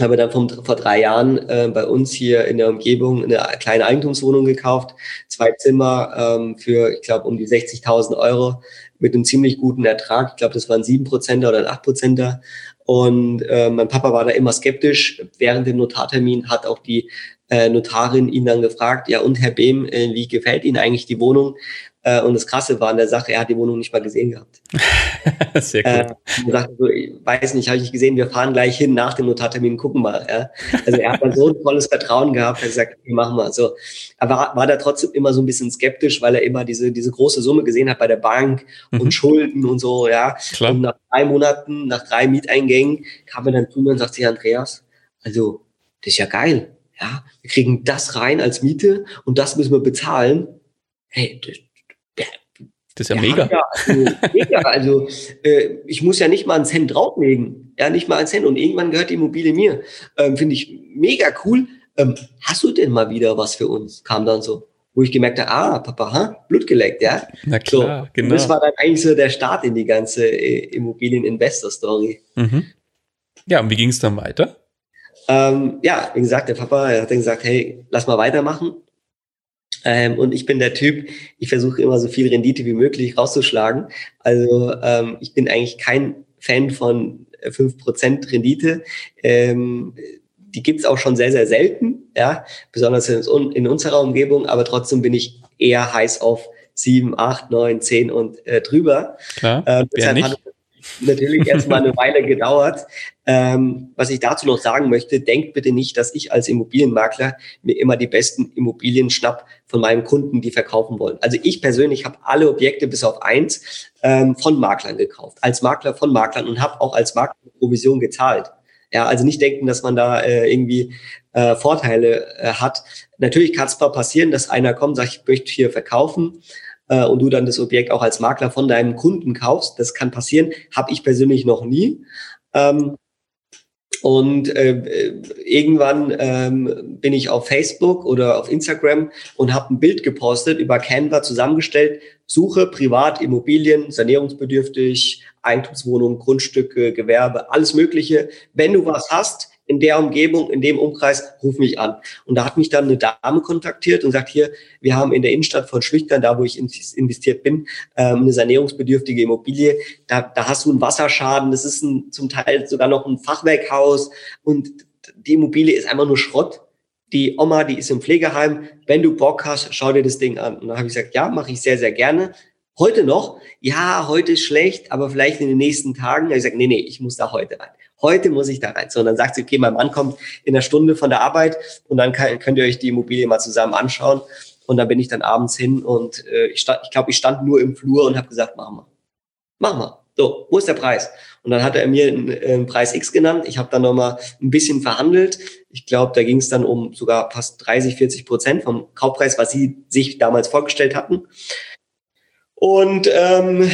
habe dann vom, vor drei Jahren äh, bei uns hier in der Umgebung eine kleine Eigentumswohnung gekauft, zwei Zimmer ähm, für, ich glaube, um die 60.000 Euro mit einem ziemlich guten Ertrag. Ich glaube, das waren sieben Prozenter oder acht Prozenter. Und äh, mein Papa war da immer skeptisch. Während dem Notartermin hat auch die äh, Notarin ihn dann gefragt, ja und Herr Behm, äh, wie gefällt Ihnen eigentlich die Wohnung? Äh, und das Krasse war an der Sache, er hat die Wohnung nicht mal gesehen gehabt. Sehr cool. Äh, sagte so, ich weiß nicht, habe ich gesehen, wir fahren gleich hin nach dem Notartermin, gucken mal. Ja. Also er hat dann so ein tolles Vertrauen gehabt, er hat gesagt, okay, machen wir. So, er war, war da trotzdem immer so ein bisschen skeptisch, weil er immer diese, diese große Summe gesehen hat bei der Bank mhm. und Schulden und so, ja. Klar. Und nach drei Monaten, nach drei Mieteingängen kam er dann zu mir und sagt sich, Andreas, also, das ist ja geil. Ja, wir kriegen das rein als Miete und das müssen wir bezahlen. Hey, das, ist ja mega. Ja, also, mega. Also äh, ich muss ja nicht mal einen Cent drauflegen. Ja, nicht mal einen Cent. Und irgendwann gehört die Immobilie mir. Ähm, Finde ich mega cool. Ähm, hast du denn mal wieder was für uns? Kam dann so. Wo ich gemerkt habe, ah, Papa, ha? Blut geleckt, ja. Na klar, so, genau. Das war dann eigentlich so der Start in die ganze äh, Immobilien-Investor-Story. Mhm. Ja, und wie ging es dann weiter? Ähm, ja, wie gesagt, der Papa hat dann gesagt, hey, lass mal weitermachen. Ähm, und ich bin der Typ, ich versuche immer so viel Rendite wie möglich rauszuschlagen. Also ähm, ich bin eigentlich kein Fan von fünf Prozent Rendite. Ähm, die gibt's auch schon sehr, sehr selten, ja, besonders in, in, unserer Umgebung, aber trotzdem bin ich eher heiß auf sieben, acht, neun, zehn und äh, drüber. Klar, äh, deshalb nicht? Natürlich erstmal eine Weile gedauert. Ähm, was ich dazu noch sagen möchte, denkt bitte nicht, dass ich als Immobilienmakler mir immer die besten Immobilien schnapp von meinen Kunden, die verkaufen wollen. Also ich persönlich habe alle Objekte bis auf eins ähm, von Maklern gekauft, als Makler von Maklern und habe auch als Makler Provision gezahlt. Ja, also nicht denken, dass man da äh, irgendwie äh, Vorteile äh, hat. Natürlich kann es mal passieren, dass einer kommt, sagt, ich möchte hier verkaufen äh, und du dann das Objekt auch als Makler von deinem Kunden kaufst. Das kann passieren, habe ich persönlich noch nie. Ähm, und äh, irgendwann ähm, bin ich auf Facebook oder auf Instagram und habe ein Bild gepostet über Canva zusammengestellt. Suche privat Immobilien, sanierungsbedürftig, Eigentumswohnungen, Grundstücke, Gewerbe, alles Mögliche. Wenn du was hast, in der Umgebung, in dem Umkreis, ruf mich an. Und da hat mich dann eine Dame kontaktiert und sagt, hier, wir haben in der Innenstadt von Schwichtern, da wo ich investiert bin, ähm, eine sanierungsbedürftige Immobilie. Da, da hast du einen Wasserschaden, das ist ein, zum Teil sogar noch ein Fachwerkhaus und die Immobilie ist einfach nur Schrott. Die Oma, die ist im Pflegeheim. Wenn du Bock hast, schau dir das Ding an. Und dann habe ich gesagt, ja, mache ich sehr, sehr gerne. Heute noch? Ja, heute ist schlecht, aber vielleicht in den nächsten Tagen. Da habe ich gesagt, nee, nee, ich muss da heute rein heute muss ich da rein. So, und dann sagt sie, okay, mein Mann kommt in einer Stunde von der Arbeit und dann kann, könnt ihr euch die Immobilie mal zusammen anschauen. Und dann bin ich dann abends hin und äh, ich, stand, ich glaube, ich stand nur im Flur und habe gesagt, machen wir. Machen wir. So, wo ist der Preis? Und dann hat er mir einen, einen Preis X genannt. Ich habe dann nochmal ein bisschen verhandelt. Ich glaube, da ging es dann um sogar fast 30, 40 Prozent vom Kaufpreis, was sie sich damals vorgestellt hatten. Und ähm,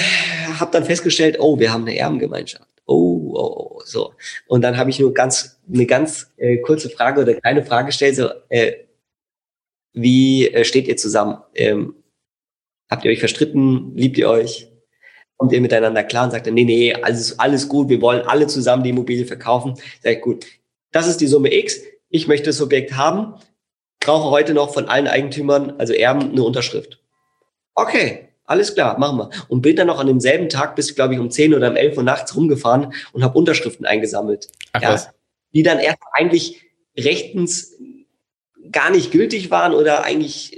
habe dann festgestellt, oh, wir haben eine Erbengemeinschaft. Oh, oh, oh, so. Und dann habe ich nur ganz eine ganz äh, kurze Frage oder kleine Frage gestellt, so, äh, wie äh, steht ihr zusammen? Ähm, habt ihr euch verstritten? Liebt ihr euch? Kommt ihr miteinander klar und sagt, nee, nee, alles, alles gut, wir wollen alle zusammen die Immobilie verkaufen. Sag ich, gut, das ist die Summe X, ich möchte das Objekt haben, brauche heute noch von allen Eigentümern, also Erben, eine Unterschrift. Okay, alles klar, machen wir. Und bin dann noch an demselben Tag bis, glaube ich, um 10 oder um 11 Uhr nachts rumgefahren und habe Unterschriften eingesammelt. Ach, ja, die dann erst eigentlich rechtens gar nicht gültig waren oder eigentlich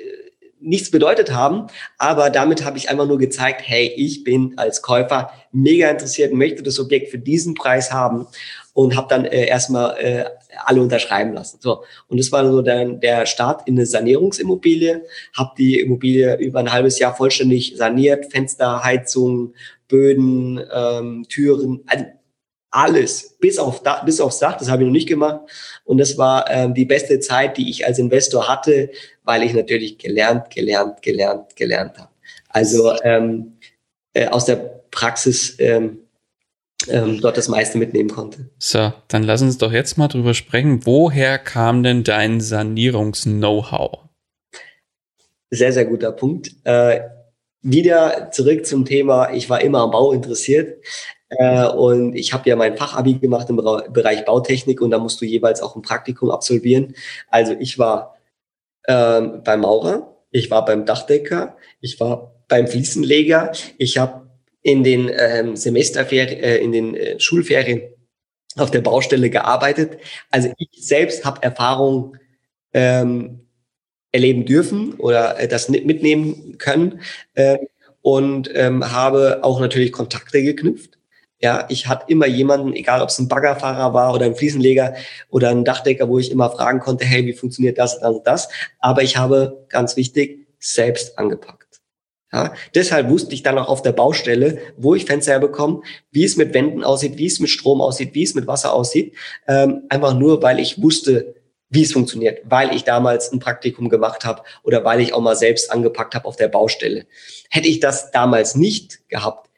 nichts bedeutet haben. Aber damit habe ich einfach nur gezeigt, hey, ich bin als Käufer mega interessiert und möchte das Objekt für diesen Preis haben und habe dann äh, erstmal äh, alle unterschreiben lassen. So und das war so dann der Start in eine Sanierungsimmobilie. Habe die Immobilie über ein halbes Jahr vollständig saniert, Fenster, Heizung, Böden, ähm, Türen, also alles, bis, auf bis aufs Dach, das habe ich noch nicht gemacht. Und das war ähm, die beste Zeit, die ich als Investor hatte, weil ich natürlich gelernt, gelernt, gelernt, gelernt habe. Also ähm, äh, aus der Praxis ähm, ähm, dort das meiste mitnehmen konnte. So, dann lass uns doch jetzt mal drüber sprechen. Woher kam denn dein Sanierungs-Know-how? Sehr, sehr guter Punkt. Äh, wieder zurück zum Thema, ich war immer am Bau interessiert. Äh, und ich habe ja mein Fachabi gemacht im Bereich Bautechnik und da musst du jeweils auch ein Praktikum absolvieren. Also ich war ähm, beim Maurer, ich war beim Dachdecker, ich war beim Fliesenleger, ich habe in den ähm, Semesterferien, äh, in den äh, Schulferien auf der Baustelle gearbeitet. Also ich selbst habe Erfahrung ähm, erleben dürfen oder äh, das mitnehmen können äh, und ähm, habe auch natürlich Kontakte geknüpft. Ja, ich hatte immer jemanden, egal ob es ein Baggerfahrer war oder ein Fliesenleger oder ein Dachdecker, wo ich immer fragen konnte, hey, wie funktioniert das, und das. Aber ich habe, ganz wichtig, selbst angepackt. Ja, deshalb wusste ich dann auch auf der Baustelle, wo ich Fenster herbekomme, wie es mit Wänden aussieht, wie es mit Strom aussieht, wie es mit Wasser aussieht. Ähm, einfach nur, weil ich wusste, wie es funktioniert, weil ich damals ein Praktikum gemacht habe oder weil ich auch mal selbst angepackt habe auf der Baustelle. Hätte ich das damals nicht gehabt,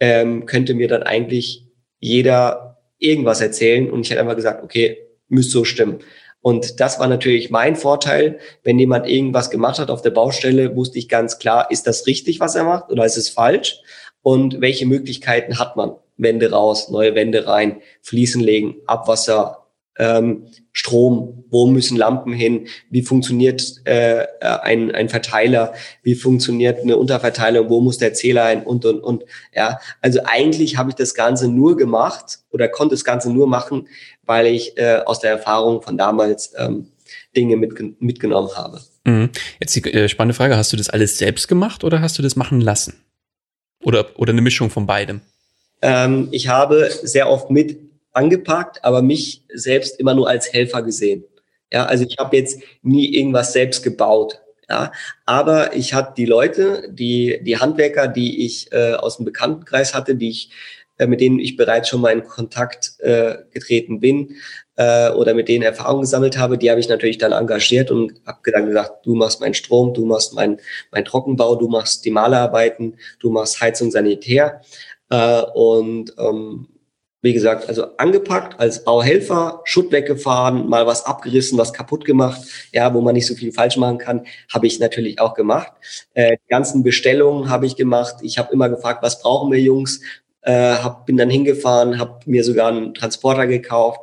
ähm, könnte mir dann eigentlich jeder irgendwas erzählen und ich hätte einfach gesagt, okay, müsste so stimmen. Und das war natürlich mein Vorteil. Wenn jemand irgendwas gemacht hat auf der Baustelle, wusste ich ganz klar, ist das richtig, was er macht oder ist es falsch? Und welche Möglichkeiten hat man? Wände raus, neue Wände rein, Fliesen legen, Abwasser, ähm, Strom, wo müssen Lampen hin, wie funktioniert äh, ein, ein Verteiler, wie funktioniert eine Unterverteilung, wo muss der Zähler hin und und und. Ja, also eigentlich habe ich das Ganze nur gemacht oder konnte das Ganze nur machen, weil ich äh, aus der Erfahrung von damals ähm, Dinge mit, mitgenommen habe. Mhm. Jetzt die äh, spannende Frage, hast du das alles selbst gemacht oder hast du das machen lassen? Oder, oder eine Mischung von beidem? Ähm, ich habe sehr oft mit angepackt, aber mich selbst immer nur als Helfer gesehen. Ja, also ich habe jetzt nie irgendwas selbst gebaut. Ja, aber ich hatte die Leute, die die Handwerker, die ich äh, aus dem Bekanntenkreis hatte, die ich äh, mit denen ich bereits schon mal in Kontakt äh, getreten bin äh, oder mit denen Erfahrungen gesammelt habe, die habe ich natürlich dann engagiert und habe dann gesagt, du machst meinen Strom, du machst mein mein Trockenbau, du machst die Malerarbeiten, du machst Heizung, Sanitär äh, und ähm, wie gesagt, also angepackt als Bauhelfer, Schutt weggefahren, mal was abgerissen, was kaputt gemacht, ja, wo man nicht so viel falsch machen kann, habe ich natürlich auch gemacht. Äh, die ganzen Bestellungen habe ich gemacht. Ich habe immer gefragt, was brauchen wir Jungs? Äh, hab, bin dann hingefahren, habe mir sogar einen Transporter gekauft.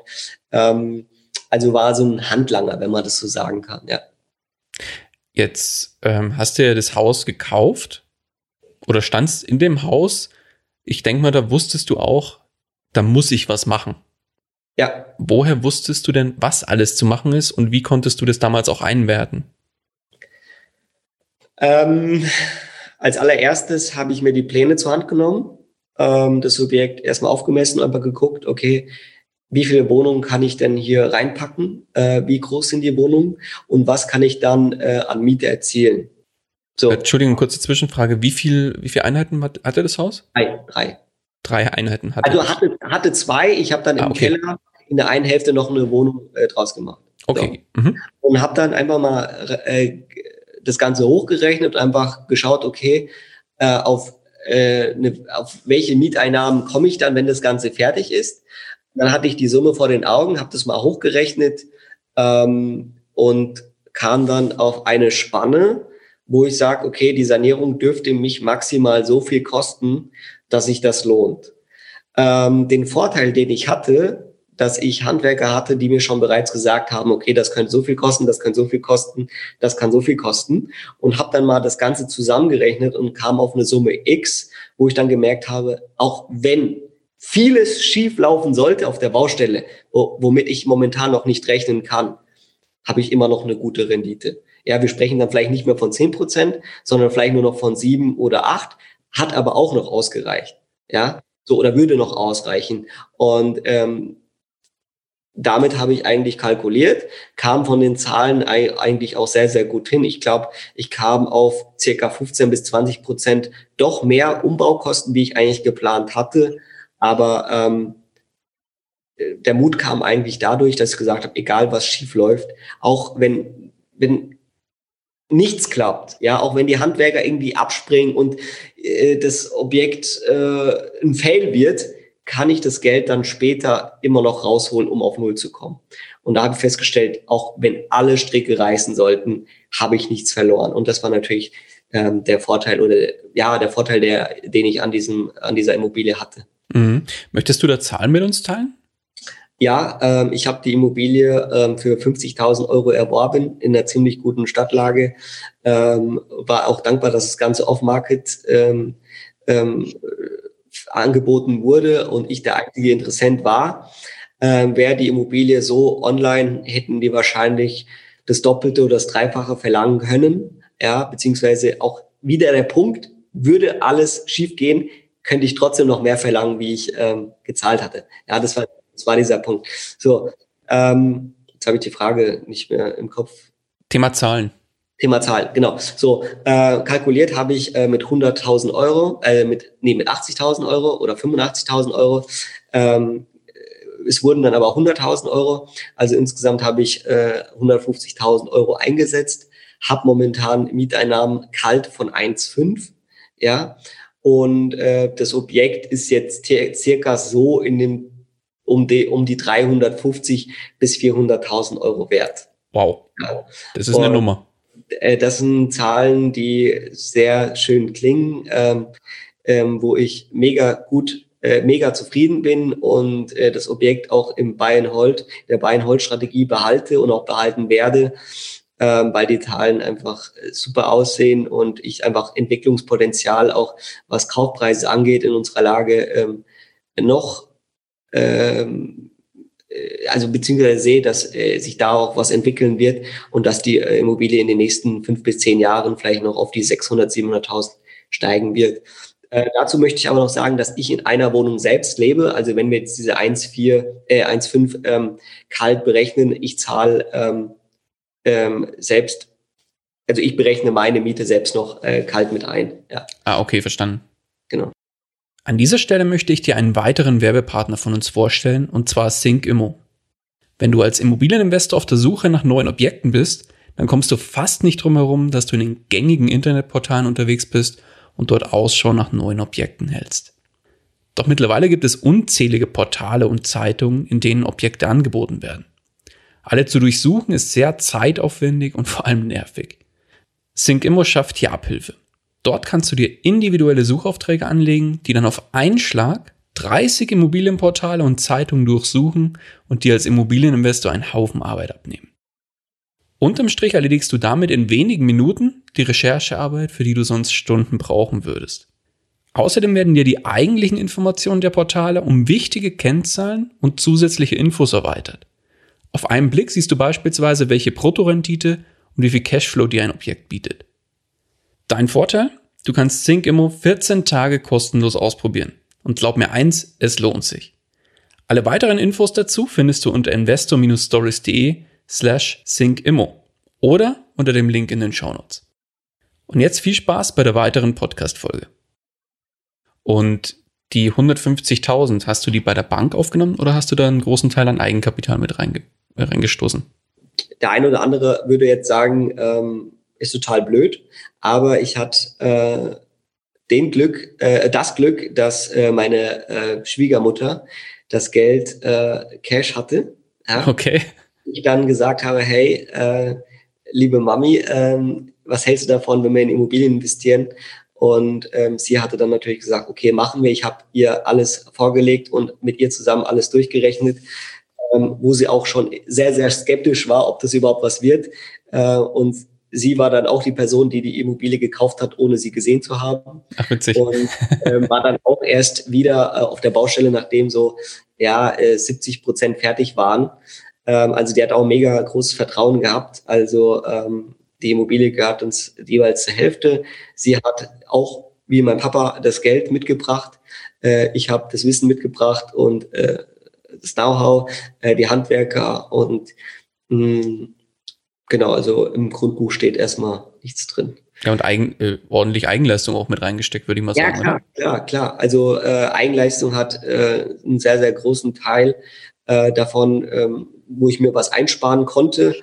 Ähm, also war so ein Handlanger, wenn man das so sagen kann, ja. Jetzt ähm, hast du ja das Haus gekauft oder standst in dem Haus. Ich denke mal, da wusstest du auch, da muss ich was machen. Ja. Woher wusstest du denn, was alles zu machen ist und wie konntest du das damals auch einwerten? Ähm, als allererstes habe ich mir die Pläne zur Hand genommen, ähm, das Objekt erstmal aufgemessen, aber geguckt, okay, wie viele Wohnungen kann ich denn hier reinpacken? Äh, wie groß sind die Wohnungen? Und was kann ich dann äh, an Miete erzielen? So. Entschuldigung, kurze Zwischenfrage. Wie viel, wie viele Einheiten hat, hatte das Haus? Drei. Drei, drei Einheiten hatte Also hatte, hatte zwei. Ich habe dann ah, im okay. Keller in der einen Hälfte noch eine Wohnung äh, draus gemacht. Okay. So. Mhm. Und habe dann einfach mal äh, das Ganze hochgerechnet und einfach geschaut, okay, äh, auf, äh, ne, auf welche Mieteinnahmen komme ich dann, wenn das Ganze fertig ist. Dann hatte ich die Summe vor den Augen, habe das mal hochgerechnet ähm, und kam dann auf eine Spanne, wo ich sage, okay, die Sanierung dürfte mich maximal so viel kosten, dass sich das lohnt. Ähm, den Vorteil, den ich hatte, dass ich Handwerker hatte, die mir schon bereits gesagt haben, okay, das könnte so viel kosten, das könnte so viel kosten, das kann so viel kosten und habe dann mal das Ganze zusammengerechnet und kam auf eine Summe X, wo ich dann gemerkt habe, auch wenn vieles schief laufen sollte auf der Baustelle, womit ich momentan noch nicht rechnen kann, habe ich immer noch eine gute Rendite. Ja, wir sprechen dann vielleicht nicht mehr von zehn Prozent, sondern vielleicht nur noch von sieben oder acht, hat aber auch noch ausgereicht. Ja, so oder würde noch ausreichen. Und ähm, damit habe ich eigentlich kalkuliert, kam von den Zahlen eigentlich auch sehr, sehr gut hin. Ich glaube, ich kam auf circa 15 bis 20 Prozent doch mehr Umbaukosten, wie ich eigentlich geplant hatte. Aber ähm, der Mut kam eigentlich dadurch, dass ich gesagt habe, egal was schief läuft, auch wenn, wenn nichts klappt, ja, auch wenn die Handwerker irgendwie abspringen und äh, das Objekt äh, ein Fail wird, kann ich das Geld dann später immer noch rausholen, um auf Null zu kommen. Und da habe ich festgestellt, auch wenn alle Stricke reißen sollten, habe ich nichts verloren. Und das war natürlich ähm, der Vorteil oder ja, der Vorteil, der, den ich an diesem, an dieser Immobilie hatte. Mhm. Möchtest du da Zahlen mit uns teilen? Ja, ähm, ich habe die Immobilie ähm, für 50.000 Euro erworben in einer ziemlich guten Stadtlage. Ähm, war auch dankbar, dass das Ganze off-Market ähm, ähm, angeboten wurde und ich der einzige Interessent war, ähm, wäre die Immobilie so online, hätten die wahrscheinlich das Doppelte oder das Dreifache verlangen können. Ja, beziehungsweise auch wieder der Punkt, würde alles schief gehen, könnte ich trotzdem noch mehr verlangen, wie ich ähm, gezahlt hatte. Ja, das war, das war dieser Punkt. So, ähm, jetzt habe ich die Frage nicht mehr im Kopf. Thema Zahlen. Thema Zahl, genau. So, äh, kalkuliert habe ich äh, mit 100.000 Euro, äh, mit, nee, mit 80.000 Euro oder 85.000 Euro. Ähm, es wurden dann aber 100.000 Euro. Also insgesamt habe ich äh, 150.000 Euro eingesetzt, habe momentan Mieteinnahmen kalt von 1,5, ja. Und äh, das Objekt ist jetzt circa so in dem um die um die 350 bis 400.000 Euro wert. Wow, ja. das ist Und, eine Nummer äh, das sind Zahlen, die sehr schön klingen, ähm, ähm, wo ich mega gut, äh, mega zufrieden bin und äh, das Objekt auch im Buy-and-Hold, der Buy-and-Hold-Strategie behalte und auch behalten werde, ähm, weil die Zahlen einfach super aussehen und ich einfach Entwicklungspotenzial auch was Kaufpreise angeht in unserer Lage ähm, noch äh, also beziehungsweise sehe, dass äh, sich da auch was entwickeln wird und dass die äh, Immobilie in den nächsten fünf bis zehn Jahren vielleicht noch auf die 600, 700.000 steigen wird. Äh, dazu möchte ich aber noch sagen, dass ich in einer Wohnung selbst lebe. Also wenn wir jetzt diese 1,4, äh, 1,5 ähm, kalt berechnen, ich zahle ähm, ähm, selbst, also ich berechne meine Miete selbst noch äh, kalt mit ein. Ja. Ah, okay, verstanden. An dieser Stelle möchte ich dir einen weiteren Werbepartner von uns vorstellen, und zwar SyncImmo. Wenn du als Immobilieninvestor auf der Suche nach neuen Objekten bist, dann kommst du fast nicht drum herum, dass du in den gängigen Internetportalen unterwegs bist und dort Ausschau nach neuen Objekten hältst. Doch mittlerweile gibt es unzählige Portale und Zeitungen, in denen Objekte angeboten werden. Alle zu durchsuchen ist sehr zeitaufwendig und vor allem nervig. SyncImmo schafft hier Abhilfe. Dort kannst du dir individuelle Suchaufträge anlegen, die dann auf einen Schlag 30 Immobilienportale und Zeitungen durchsuchen und dir als Immobilieninvestor einen Haufen Arbeit abnehmen. Unterm Strich erledigst du damit in wenigen Minuten die Recherchearbeit, für die du sonst Stunden brauchen würdest. Außerdem werden dir die eigentlichen Informationen der Portale um wichtige Kennzahlen und zusätzliche Infos erweitert. Auf einen Blick siehst du beispielsweise, welche Bruttorendite und wie viel Cashflow dir ein Objekt bietet. Dein Vorteil? Du kannst SyncImmo 14 Tage kostenlos ausprobieren. Und glaub mir eins, es lohnt sich. Alle weiteren Infos dazu findest du unter investor-stories.de slash syncimmo oder unter dem Link in den Shownotes. Und jetzt viel Spaß bei der weiteren Podcast-Folge. Und die 150.000, hast du die bei der Bank aufgenommen oder hast du da einen großen Teil an Eigenkapital mit reinge äh, reingestoßen? Der eine oder andere würde jetzt sagen, ähm, ist total blöd, aber ich hatte äh, den Glück, äh, das Glück, dass äh, meine äh, Schwiegermutter das Geld äh, Cash hatte. Ja? Okay. Ich dann gesagt habe, hey, äh, liebe Mami, ähm, was hältst du davon, wenn wir in Immobilien investieren? Und ähm, sie hatte dann natürlich gesagt, okay, machen wir. Ich habe ihr alles vorgelegt und mit ihr zusammen alles durchgerechnet, ähm, wo sie auch schon sehr, sehr skeptisch war, ob das überhaupt was wird. Äh, und sie war dann auch die Person, die die Immobilie gekauft hat, ohne sie gesehen zu haben. Ach, witzig. Und ähm, war dann auch erst wieder äh, auf der Baustelle, nachdem so ja äh, 70 Prozent fertig waren. Ähm, also die hat auch mega großes Vertrauen gehabt. Also ähm, die Immobilie gehört uns jeweils zur Hälfte. Sie hat auch, wie mein Papa, das Geld mitgebracht. Äh, ich habe das Wissen mitgebracht und äh, das Know-how, äh, die Handwerker und mh, genau, also im Grundbuch steht erstmal nichts drin. Ja, und eigen, äh, ordentlich Eigenleistung auch mit reingesteckt, würde ich mal ja, sagen. Ja, klar, klar, klar. Also äh, Eigenleistung hat äh, einen sehr, sehr großen Teil äh, davon, ähm, wo ich mir was einsparen konnte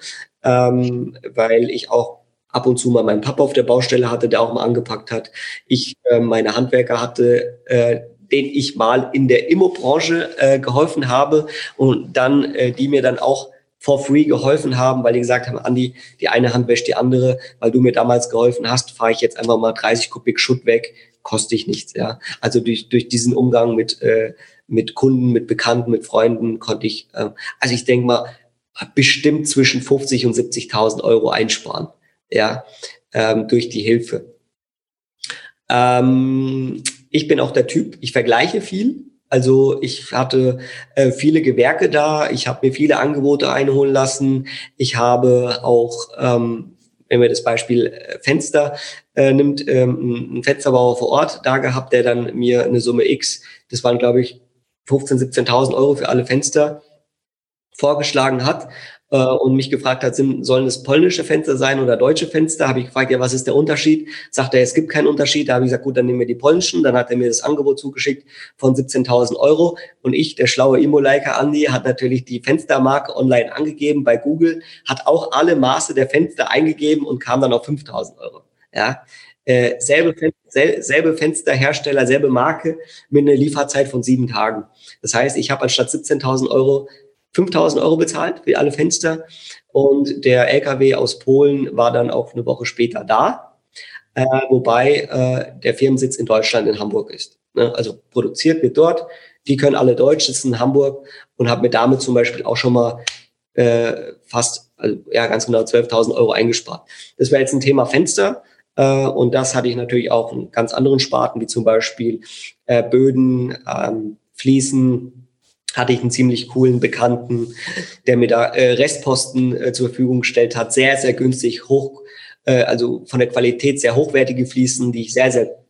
ähm, weil ich auch ab und zu mal meinen Papa auf der Baustelle hatte, der auch mal angepackt hat. Ich äh, meine Handwerker hatte, äh, den ich mal in der Immobranche äh, geholfen habe und dann äh, die mir dann auch for free geholfen haben, weil die gesagt haben, Andi, die eine Hand wäscht die andere, weil du mir damals geholfen hast, fahre ich jetzt einfach mal 30 Kubik Schutt weg, kostet ich nichts, ja. Also durch, durch diesen Umgang mit, äh, mit Kunden, mit Bekannten, mit Freunden konnte ich, äh, also ich denke mal, bestimmt zwischen 50 und 70.000 Euro einsparen, ja, ähm, durch die Hilfe. Ähm, ich bin auch der Typ, ich vergleiche viel. Also ich hatte äh, viele Gewerke da, ich habe mir viele Angebote einholen lassen. Ich habe auch, ähm, wenn wir das Beispiel äh, Fenster äh, nimmt, ähm, einen Fensterbauer vor Ort da gehabt, der dann mir eine Summe X, das waren glaube ich 15.000, 17.000 Euro für alle Fenster vorgeschlagen hat äh, und mich gefragt hat, sind, sollen es polnische Fenster sein oder deutsche Fenster? Habe ich gefragt, ja, was ist der Unterschied? Sagt er, es gibt keinen Unterschied. Da habe ich gesagt, gut, dann nehmen wir die polnischen. Dann hat er mir das Angebot zugeschickt von 17.000 Euro. Und ich, der schlaue Imo-Liker Andi, hat natürlich die Fenstermarke online angegeben bei Google, hat auch alle Maße der Fenster eingegeben und kam dann auf 5.000 Euro. Ja, äh, selbe, Fen selbe Fensterhersteller, selbe Marke mit einer Lieferzeit von sieben Tagen. Das heißt, ich habe anstatt 17.000 Euro 5000 Euro bezahlt für alle Fenster. Und der LKW aus Polen war dann auch eine Woche später da, äh, wobei äh, der Firmensitz in Deutschland in Hamburg ist. Ne? Also produziert wird dort. Die können alle Deutsch, sitzen in Hamburg und habe mir damit zum Beispiel auch schon mal äh, fast, also, ja ganz genau 12.000 Euro eingespart. Das wäre jetzt ein Thema Fenster. Äh, und das hatte ich natürlich auch in ganz anderen Sparten, wie zum Beispiel äh, Böden, ähm, Fliesen, hatte ich einen ziemlich coolen Bekannten, der mir da äh, Restposten äh, zur Verfügung gestellt hat. Sehr, sehr günstig, hoch, äh, also von der Qualität sehr hochwertige Fliesen, die ich sehr, sehr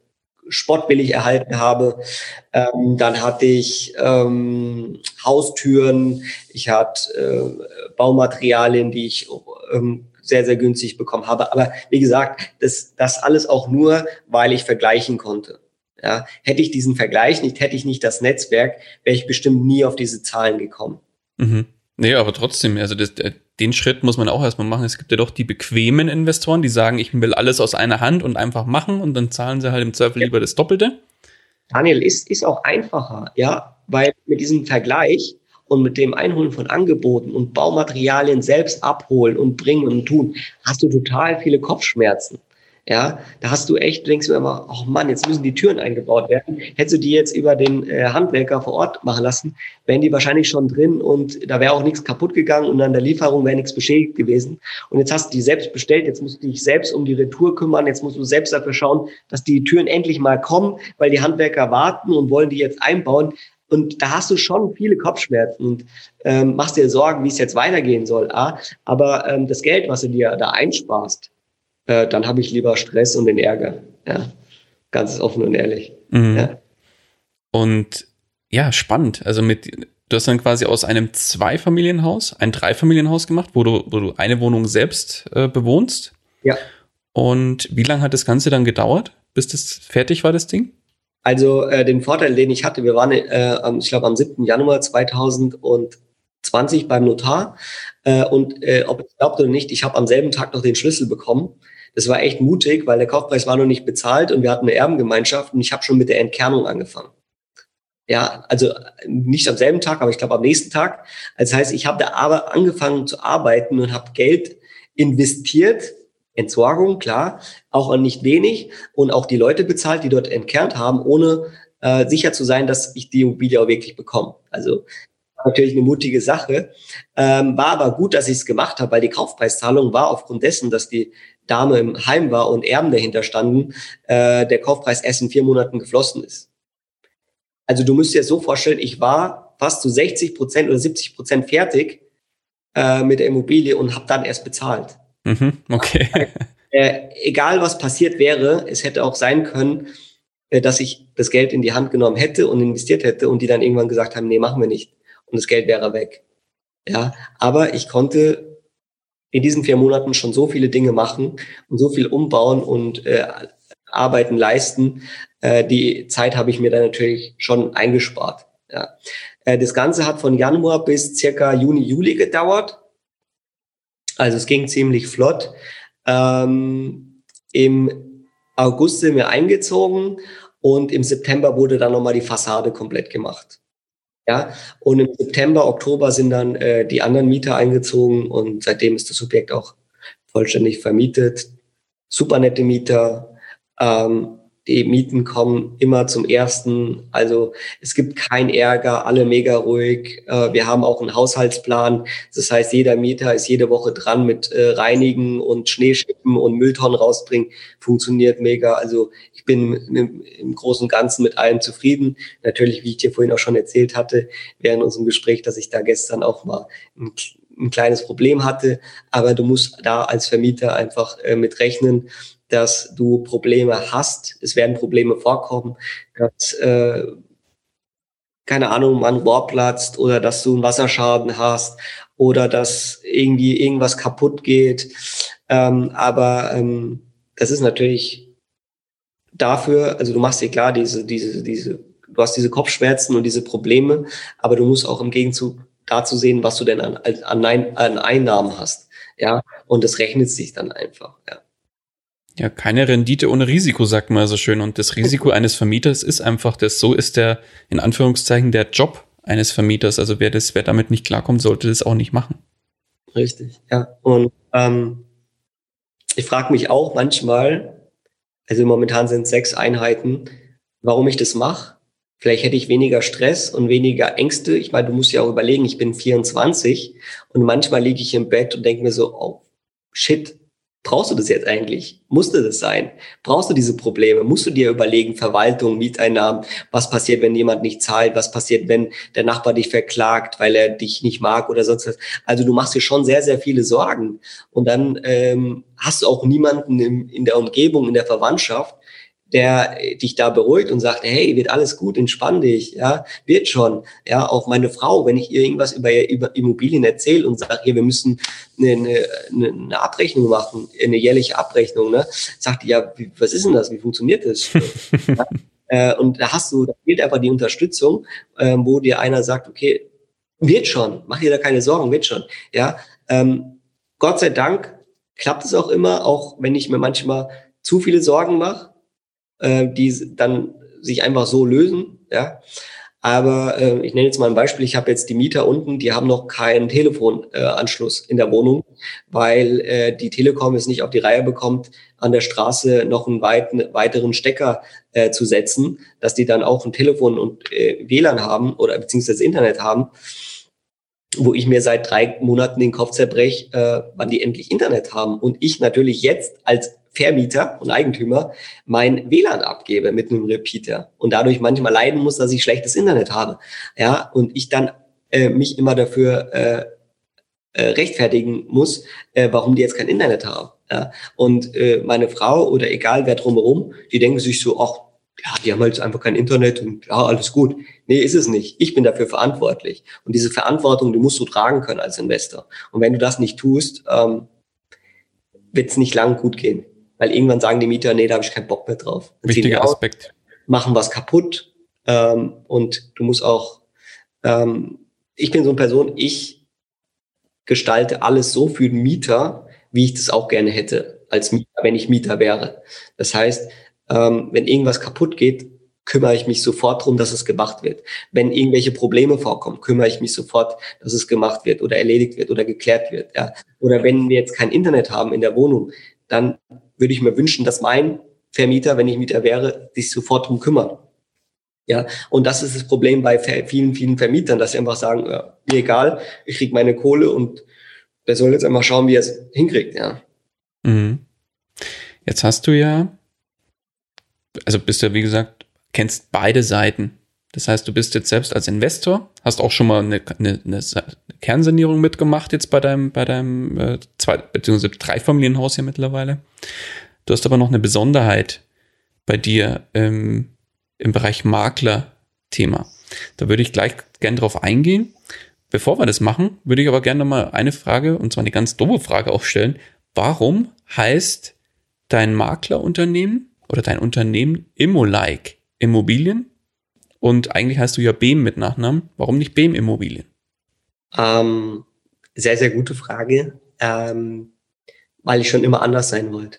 sportbillig erhalten habe. Ähm, dann hatte ich ähm, Haustüren, ich hatte äh, Baumaterialien, die ich ähm, sehr, sehr günstig bekommen habe. Aber wie gesagt, das, das alles auch nur, weil ich vergleichen konnte. Ja, hätte ich diesen Vergleich nicht, hätte ich nicht das Netzwerk, wäre ich bestimmt nie auf diese Zahlen gekommen. Mhm. Nee, aber trotzdem, also das, äh, den Schritt muss man auch erstmal machen. Es gibt ja doch die bequemen Investoren, die sagen, ich will alles aus einer Hand und einfach machen und dann zahlen sie halt im Zweifel ja. lieber das Doppelte. Daniel, ist, ist auch einfacher, ja, weil mit diesem Vergleich und mit dem Einholen von Angeboten und Baumaterialien selbst abholen und bringen und tun, hast du total viele Kopfschmerzen. Ja, da hast du echt, denkst du immer, oh Mann, jetzt müssen die Türen eingebaut werden. Hättest du die jetzt über den äh, Handwerker vor Ort machen lassen, wären die wahrscheinlich schon drin und da wäre auch nichts kaputt gegangen und an der Lieferung wäre nichts beschädigt gewesen. Und jetzt hast du die selbst bestellt, jetzt musst du dich selbst um die Retour kümmern, jetzt musst du selbst dafür schauen, dass die Türen endlich mal kommen, weil die Handwerker warten und wollen die jetzt einbauen. Und da hast du schon viele Kopfschmerzen und ähm, machst dir Sorgen, wie es jetzt weitergehen soll. Ah, aber ähm, das Geld, was du dir da einsparst, äh, dann habe ich lieber Stress und den Ärger. Ja, ganz offen und ehrlich. Mhm. Ja. Und ja, spannend. Also mit, du hast dann quasi aus einem Zweifamilienhaus ein Dreifamilienhaus gemacht, wo du, wo du eine Wohnung selbst äh, bewohnst. Ja. Und wie lange hat das Ganze dann gedauert, bis das fertig war, das Ding? Also äh, den Vorteil, den ich hatte, wir waren, äh, ich glaube, am 7. Januar 2020 beim Notar. Äh, und äh, ob ich glaubt oder nicht, ich habe am selben Tag noch den Schlüssel bekommen. Das war echt mutig, weil der Kaufpreis war noch nicht bezahlt und wir hatten eine Erbengemeinschaft und ich habe schon mit der Entkernung angefangen. Ja, also nicht am selben Tag, aber ich glaube am nächsten Tag. Das heißt, ich habe da aber angefangen zu arbeiten und habe Geld investiert Entsorgung, klar, auch nicht wenig und auch die Leute bezahlt, die dort entkernt haben, ohne äh, sicher zu sein, dass ich die Immobilie auch wirklich bekomme. Also natürlich eine mutige Sache. Ähm, war aber gut, dass ich es gemacht habe, weil die Kaufpreiszahlung war aufgrund dessen, dass die Dame im Heim war und Erben dahinter standen, äh, der Kaufpreis erst in vier Monaten geflossen ist. Also du musst dir so vorstellen, ich war fast zu 60 Prozent oder 70 Prozent fertig äh, mit der Immobilie und habe dann erst bezahlt. Mhm, okay. Äh, egal was passiert wäre, es hätte auch sein können, äh, dass ich das Geld in die Hand genommen hätte und investiert hätte und die dann irgendwann gesagt haben, nee, machen wir nicht. Und das Geld wäre weg. Ja, aber ich konnte in diesen vier Monaten schon so viele Dinge machen und so viel umbauen und äh, Arbeiten leisten. Äh, die Zeit habe ich mir dann natürlich schon eingespart. Ja. Äh, das Ganze hat von Januar bis circa Juni, Juli gedauert. Also es ging ziemlich flott. Ähm, Im August sind wir eingezogen und im September wurde dann nochmal die Fassade komplett gemacht. Ja, und im September, Oktober sind dann äh, die anderen Mieter eingezogen und seitdem ist das Objekt auch vollständig vermietet. Super nette Mieter. Ähm, die Mieten kommen immer zum ersten. Also es gibt kein Ärger, alle mega ruhig. Äh, wir haben auch einen Haushaltsplan. Das heißt, jeder Mieter ist jede Woche dran mit äh, Reinigen und Schneeschippen und Mülltonnen rausbringen. Funktioniert mega. Also ich bin im, Großen und Ganzen mit allem zufrieden. Natürlich, wie ich dir vorhin auch schon erzählt hatte, während unserem Gespräch, dass ich da gestern auch mal ein, ein kleines Problem hatte. Aber du musst da als Vermieter einfach äh, mit rechnen dass du Probleme hast. Es werden Probleme vorkommen, dass, äh, keine Ahnung, ein Rohr platzt oder dass du einen Wasserschaden hast oder dass irgendwie irgendwas kaputt geht. Ähm, aber ähm, das ist natürlich dafür, also du machst dir klar, diese, diese, diese, du hast diese Kopfschmerzen und diese Probleme, aber du musst auch im Gegenzug dazu sehen, was du denn an, an, an Einnahmen hast. Ja, und das rechnet sich dann einfach. Ja. Ja, keine Rendite ohne Risiko, sagt man so schön. Und das Risiko eines Vermieters ist einfach das. So ist der, in Anführungszeichen, der Job eines Vermieters. Also wer das, wer damit nicht klarkommt, sollte das auch nicht machen. Richtig, ja. Und ähm, ich frage mich auch manchmal, also momentan sind es sechs Einheiten, warum ich das mache. Vielleicht hätte ich weniger Stress und weniger Ängste. Ich meine, du musst ja auch überlegen, ich bin 24 und manchmal liege ich im Bett und denke mir so, oh, shit, Brauchst du das jetzt eigentlich? Musste das sein? Brauchst du diese Probleme? Musst du dir überlegen, Verwaltung, Mieteinnahmen, was passiert, wenn jemand nicht zahlt? Was passiert, wenn der Nachbar dich verklagt, weil er dich nicht mag oder sonst was? Also du machst dir schon sehr, sehr viele Sorgen. Und dann ähm, hast du auch niemanden im, in der Umgebung, in der Verwandtschaft, der dich da beruhigt und sagt, hey, wird alles gut, entspann dich, ja, wird schon. Ja, auch meine Frau, wenn ich ihr irgendwas über, über Immobilien erzähle und sage, hier, wir müssen eine, eine, eine Abrechnung machen, eine jährliche Abrechnung, ne, sagt die, ja, wie, was ist denn das, wie funktioniert das? ja, äh, und da hast du, da fehlt einfach die Unterstützung, äh, wo dir einer sagt, okay, wird schon, mach dir da keine Sorgen, wird schon, ja. Ähm, Gott sei Dank klappt es auch immer, auch wenn ich mir manchmal zu viele Sorgen mache, äh, die dann sich einfach so lösen. Ja. Aber äh, ich nenne jetzt mal ein Beispiel. Ich habe jetzt die Mieter unten, die haben noch keinen Telefonanschluss äh, in der Wohnung, weil äh, die Telekom es nicht auf die Reihe bekommt, an der Straße noch einen weiten, weiteren Stecker äh, zu setzen, dass die dann auch ein Telefon und äh, WLAN haben oder beziehungsweise Internet haben, wo ich mir seit drei Monaten den Kopf zerbrech, äh, wann die endlich Internet haben. Und ich natürlich jetzt als Vermieter und Eigentümer mein WLAN abgebe mit einem Repeater und dadurch manchmal leiden muss, dass ich schlechtes Internet habe. Ja, und ich dann äh, mich immer dafür äh, äh, rechtfertigen muss, äh, warum die jetzt kein Internet haben. Ja? Und äh, meine Frau oder egal wer drumherum, die denken sich so, ach, ja, die haben halt einfach kein Internet und ja, alles gut. Nee, ist es nicht. Ich bin dafür verantwortlich. Und diese Verantwortung, die musst du tragen können als Investor. Und wenn du das nicht tust, ähm, wird es nicht lang gut gehen. Weil irgendwann sagen die Mieter, nee, da habe ich keinen Bock mehr drauf. Dann Wichtiger Aspekt. machen was kaputt ähm, und du musst auch, ähm, ich bin so eine Person, ich gestalte alles so für den Mieter, wie ich das auch gerne hätte, als Mieter, wenn ich Mieter wäre. Das heißt, ähm, wenn irgendwas kaputt geht, kümmere ich mich sofort darum, dass es gemacht wird. Wenn irgendwelche Probleme vorkommen, kümmere ich mich sofort, dass es gemacht wird oder erledigt wird oder geklärt wird. Ja. Oder wenn wir jetzt kein Internet haben in der Wohnung, dann würde ich mir wünschen, dass mein Vermieter, wenn ich Mieter wäre, sich sofort drum kümmert. Ja, und das ist das Problem bei vielen, vielen Vermietern, dass sie einfach sagen, ja, mir egal, ich krieg meine Kohle und der soll jetzt einfach schauen, wie er es hinkriegt, ja. Mhm. Jetzt hast du ja, also bist du, wie gesagt, kennst beide Seiten. Das heißt, du bist jetzt selbst als Investor, hast auch schon mal eine, eine, eine Kernsanierung mitgemacht jetzt bei deinem, bei deinem äh, zwei, beziehungsweise Dreifamilienhaus hier mittlerweile. Du hast aber noch eine Besonderheit bei dir ähm, im Bereich Makler-Thema. Da würde ich gleich gern drauf eingehen. Bevor wir das machen, würde ich aber gerne mal eine Frage, und zwar eine ganz doofe Frage auch stellen. Warum heißt dein Maklerunternehmen oder dein Unternehmen Immolike Immobilien? Und eigentlich heißt du ja Behm mit Nachnamen. Warum nicht Behm Immobilien? Ähm, sehr, sehr gute Frage, ähm, weil ich schon immer anders sein wollte.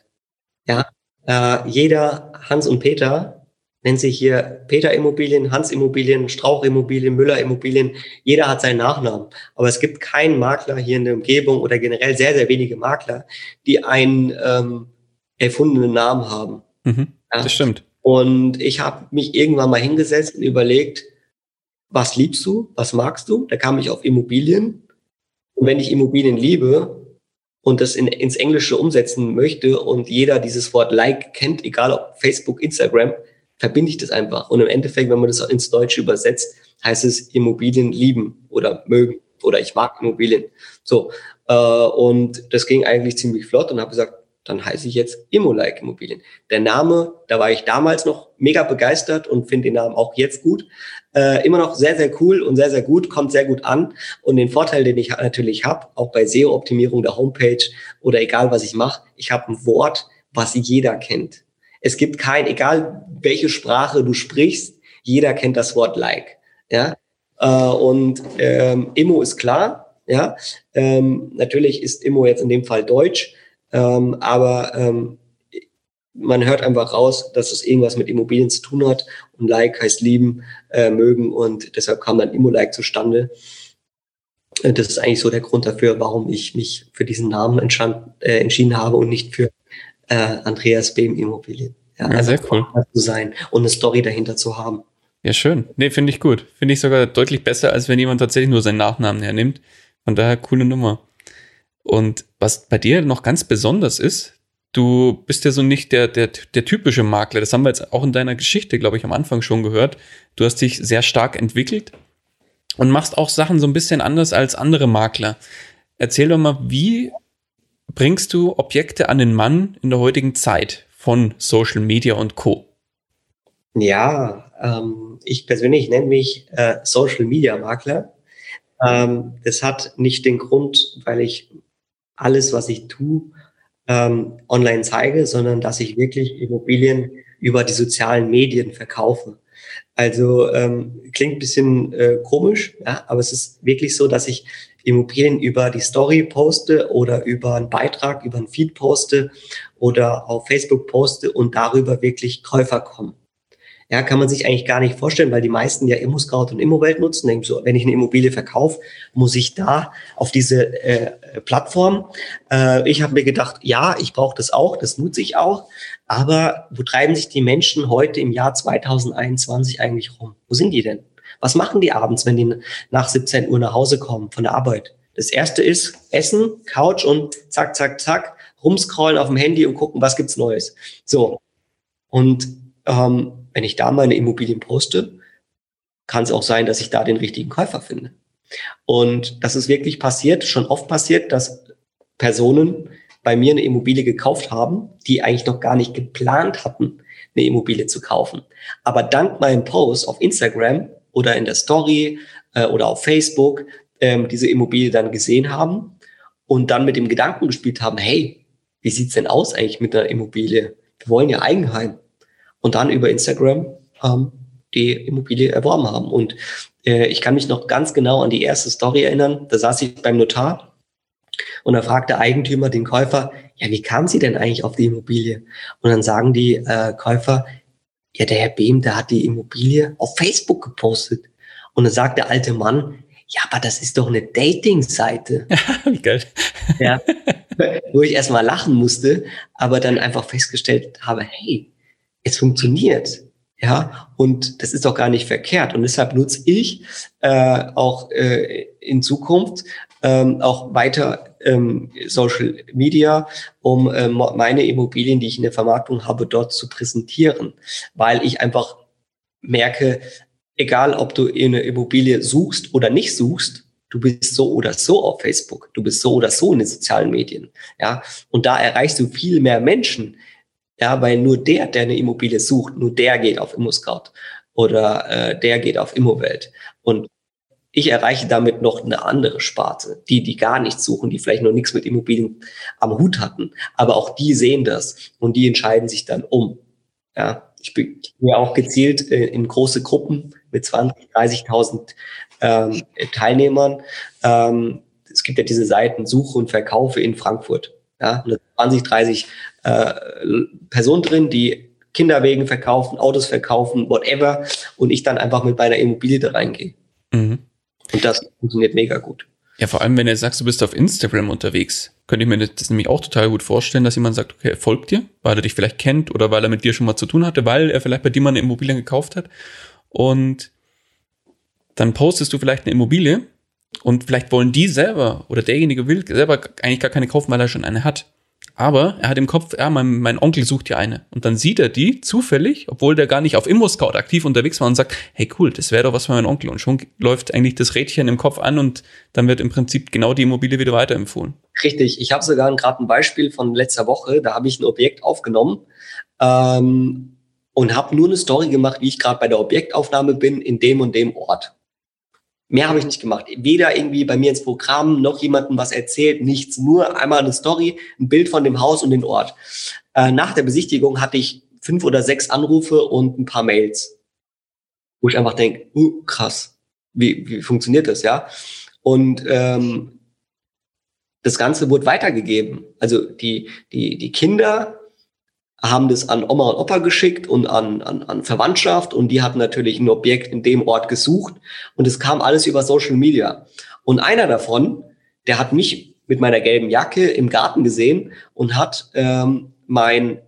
Ja, äh, jeder Hans und Peter nennt sich hier Peter Immobilien, Hans Immobilien, Strauch Immobilien, Müller Immobilien. Jeder hat seinen Nachnamen. Aber es gibt keinen Makler hier in der Umgebung oder generell sehr, sehr wenige Makler, die einen ähm, erfundenen Namen haben. Mhm, ja? Das stimmt. Und ich habe mich irgendwann mal hingesetzt und überlegt, was liebst du, was magst du? Da kam ich auf Immobilien. Und wenn ich Immobilien liebe, und das in, ins Englische umsetzen möchte und jeder dieses Wort Like kennt, egal ob Facebook, Instagram, verbinde ich das einfach. Und im Endeffekt, wenn man das ins Deutsche übersetzt, heißt es Immobilien lieben oder mögen oder ich mag Immobilien. So äh, und das ging eigentlich ziemlich flott und habe gesagt, dann heiße ich jetzt Immolike Immobilien. Der Name, da war ich damals noch mega begeistert und finde den Namen auch jetzt gut. Äh, immer noch sehr, sehr cool und sehr, sehr gut, kommt sehr gut an. Und den Vorteil, den ich natürlich habe, auch bei SEO-Optimierung der Homepage oder egal was ich mache, ich habe ein Wort, was jeder kennt. Es gibt kein, egal welche Sprache du sprichst, jeder kennt das Wort Like. Ja? Äh, und ähm, Immo ist klar, ja. Ähm, natürlich ist Immo jetzt in dem Fall Deutsch, ähm, aber ähm, man hört einfach raus, dass es irgendwas mit Immobilien zu tun hat. Und Like heißt lieben, äh, mögen und deshalb kam dann Immolike zustande. Äh, das ist eigentlich so der Grund dafür, warum ich mich für diesen Namen äh, entschieden habe und nicht für äh, Andreas Behm Immobilien. Ja, ja sehr cool. Zu sein und eine Story dahinter zu haben. Ja, schön. Nee, finde ich gut. Finde ich sogar deutlich besser, als wenn jemand tatsächlich nur seinen Nachnamen hernimmt. Von daher coole Nummer. Und was bei dir noch ganz besonders ist, du bist ja so nicht der, der, der typische Makler. Das haben wir jetzt auch in deiner Geschichte, glaube ich, am Anfang schon gehört. Du hast dich sehr stark entwickelt und machst auch Sachen so ein bisschen anders als andere Makler. Erzähl doch mal, wie bringst du Objekte an den Mann in der heutigen Zeit von Social Media und Co? Ja, ähm, ich persönlich nenne mich äh, Social Media Makler. Ähm, das hat nicht den Grund, weil ich alles, was ich tue, ähm, online zeige, sondern dass ich wirklich Immobilien über die sozialen Medien verkaufe. Also ähm, klingt bisschen äh, komisch, ja, aber es ist wirklich so, dass ich Immobilien über die Story poste oder über einen Beitrag, über einen Feed poste oder auf Facebook poste und darüber wirklich Käufer kommen. Ja, kann man sich eigentlich gar nicht vorstellen, weil die meisten ja ImmoScout und Immowelt nutzen. Denken so, wenn ich eine Immobilie verkaufe, muss ich da auf diese äh, Plattform. Äh, ich habe mir gedacht, ja, ich brauche das auch, das nutze ich auch. Aber wo treiben sich die Menschen heute im Jahr 2021 eigentlich rum? Wo sind die denn? Was machen die abends, wenn die nach 17 Uhr nach Hause kommen von der Arbeit? Das erste ist Essen, Couch und zack, zack, zack, rumscrollen auf dem Handy und gucken, was gibt's Neues. So. Und ähm, wenn ich da meine Immobilien poste, kann es auch sein, dass ich da den richtigen Käufer finde. Und das ist wirklich passiert, schon oft passiert, dass Personen bei mir eine Immobilie gekauft haben, die eigentlich noch gar nicht geplant hatten, eine Immobilie zu kaufen. Aber dank meinem Post auf Instagram oder in der Story äh, oder auf Facebook ähm, diese Immobilie dann gesehen haben und dann mit dem Gedanken gespielt haben, hey, wie sieht's denn aus eigentlich mit der Immobilie? Wir wollen ja Eigenheim. Und dann über Instagram ähm, die Immobilie erworben haben. Und äh, ich kann mich noch ganz genau an die erste Story erinnern. Da saß ich beim Notar und da fragt der Eigentümer den Käufer, ja, wie kam Sie denn eigentlich auf die Immobilie? Und dann sagen die äh, Käufer, ja, der Herr Behm, der hat die Immobilie auf Facebook gepostet. Und dann sagt der alte Mann, ja, aber das ist doch eine Dating-Seite. Wie geil. Ja, wo ich erstmal lachen musste, aber dann einfach festgestellt habe, hey, es funktioniert. Ja, und das ist doch gar nicht verkehrt. Und deshalb nutze ich äh, auch äh, in Zukunft ähm, auch weiter ähm, Social Media, um ähm, meine Immobilien, die ich in der Vermarktung habe, dort zu präsentieren, weil ich einfach merke, egal ob du eine Immobilie suchst oder nicht suchst, du bist so oder so auf Facebook, du bist so oder so in den sozialen Medien, ja, und da erreichst du viel mehr Menschen, ja, weil nur der, der eine Immobilie sucht, nur der geht auf ImmoScout oder äh, der geht auf Immowelt und ich erreiche damit noch eine andere Sparte, die, die gar nichts suchen, die vielleicht noch nichts mit Immobilien am Hut hatten. Aber auch die sehen das und die entscheiden sich dann um. Ja, ich bin ja auch gezielt äh, in große Gruppen mit 20, 30.000 ähm, Teilnehmern. Ähm, es gibt ja diese Seiten Suche und Verkaufe in Frankfurt. Ja, und 20, 30 äh, Personen drin, die Kinderwegen verkaufen, Autos verkaufen, whatever. Und ich dann einfach mit meiner Immobilie da reingehe. Mhm. Und das funktioniert mega gut. Ja, vor allem, wenn du sagst, du bist auf Instagram unterwegs, könnte ich mir das nämlich auch total gut vorstellen, dass jemand sagt, okay, er folgt dir, weil er dich vielleicht kennt oder weil er mit dir schon mal zu tun hatte, weil er vielleicht bei dir mal eine Immobilie gekauft hat. Und dann postest du vielleicht eine Immobilie und vielleicht wollen die selber oder derjenige will selber eigentlich gar keine kaufen, weil er schon eine hat. Aber er hat im Kopf, ja, mein, mein Onkel sucht hier eine. Und dann sieht er die zufällig, obwohl der gar nicht auf ImmoScout aktiv unterwegs war und sagt, hey cool, das wäre doch was für meinen Onkel. Und schon läuft eigentlich das Rädchen im Kopf an und dann wird im Prinzip genau die Immobilie wieder weiterempfohlen. Richtig. Ich habe sogar gerade ein Beispiel von letzter Woche. Da habe ich ein Objekt aufgenommen ähm, und habe nur eine Story gemacht, wie ich gerade bei der Objektaufnahme bin in dem und dem Ort. Mehr habe ich nicht gemacht. Weder irgendwie bei mir ins Programm noch jemandem was erzählt, nichts. Nur einmal eine Story, ein Bild von dem Haus und den Ort. Äh, nach der Besichtigung hatte ich fünf oder sechs Anrufe und ein paar Mails, wo ich einfach denke, uh, krass, wie, wie funktioniert das, ja? Und ähm, das Ganze wurde weitergegeben. Also die, die, die Kinder haben das an Oma und Opa geschickt und an, an, an Verwandtschaft und die hatten natürlich ein Objekt in dem Ort gesucht und es kam alles über Social Media. Und einer davon, der hat mich mit meiner gelben Jacke im Garten gesehen und hat ähm, mein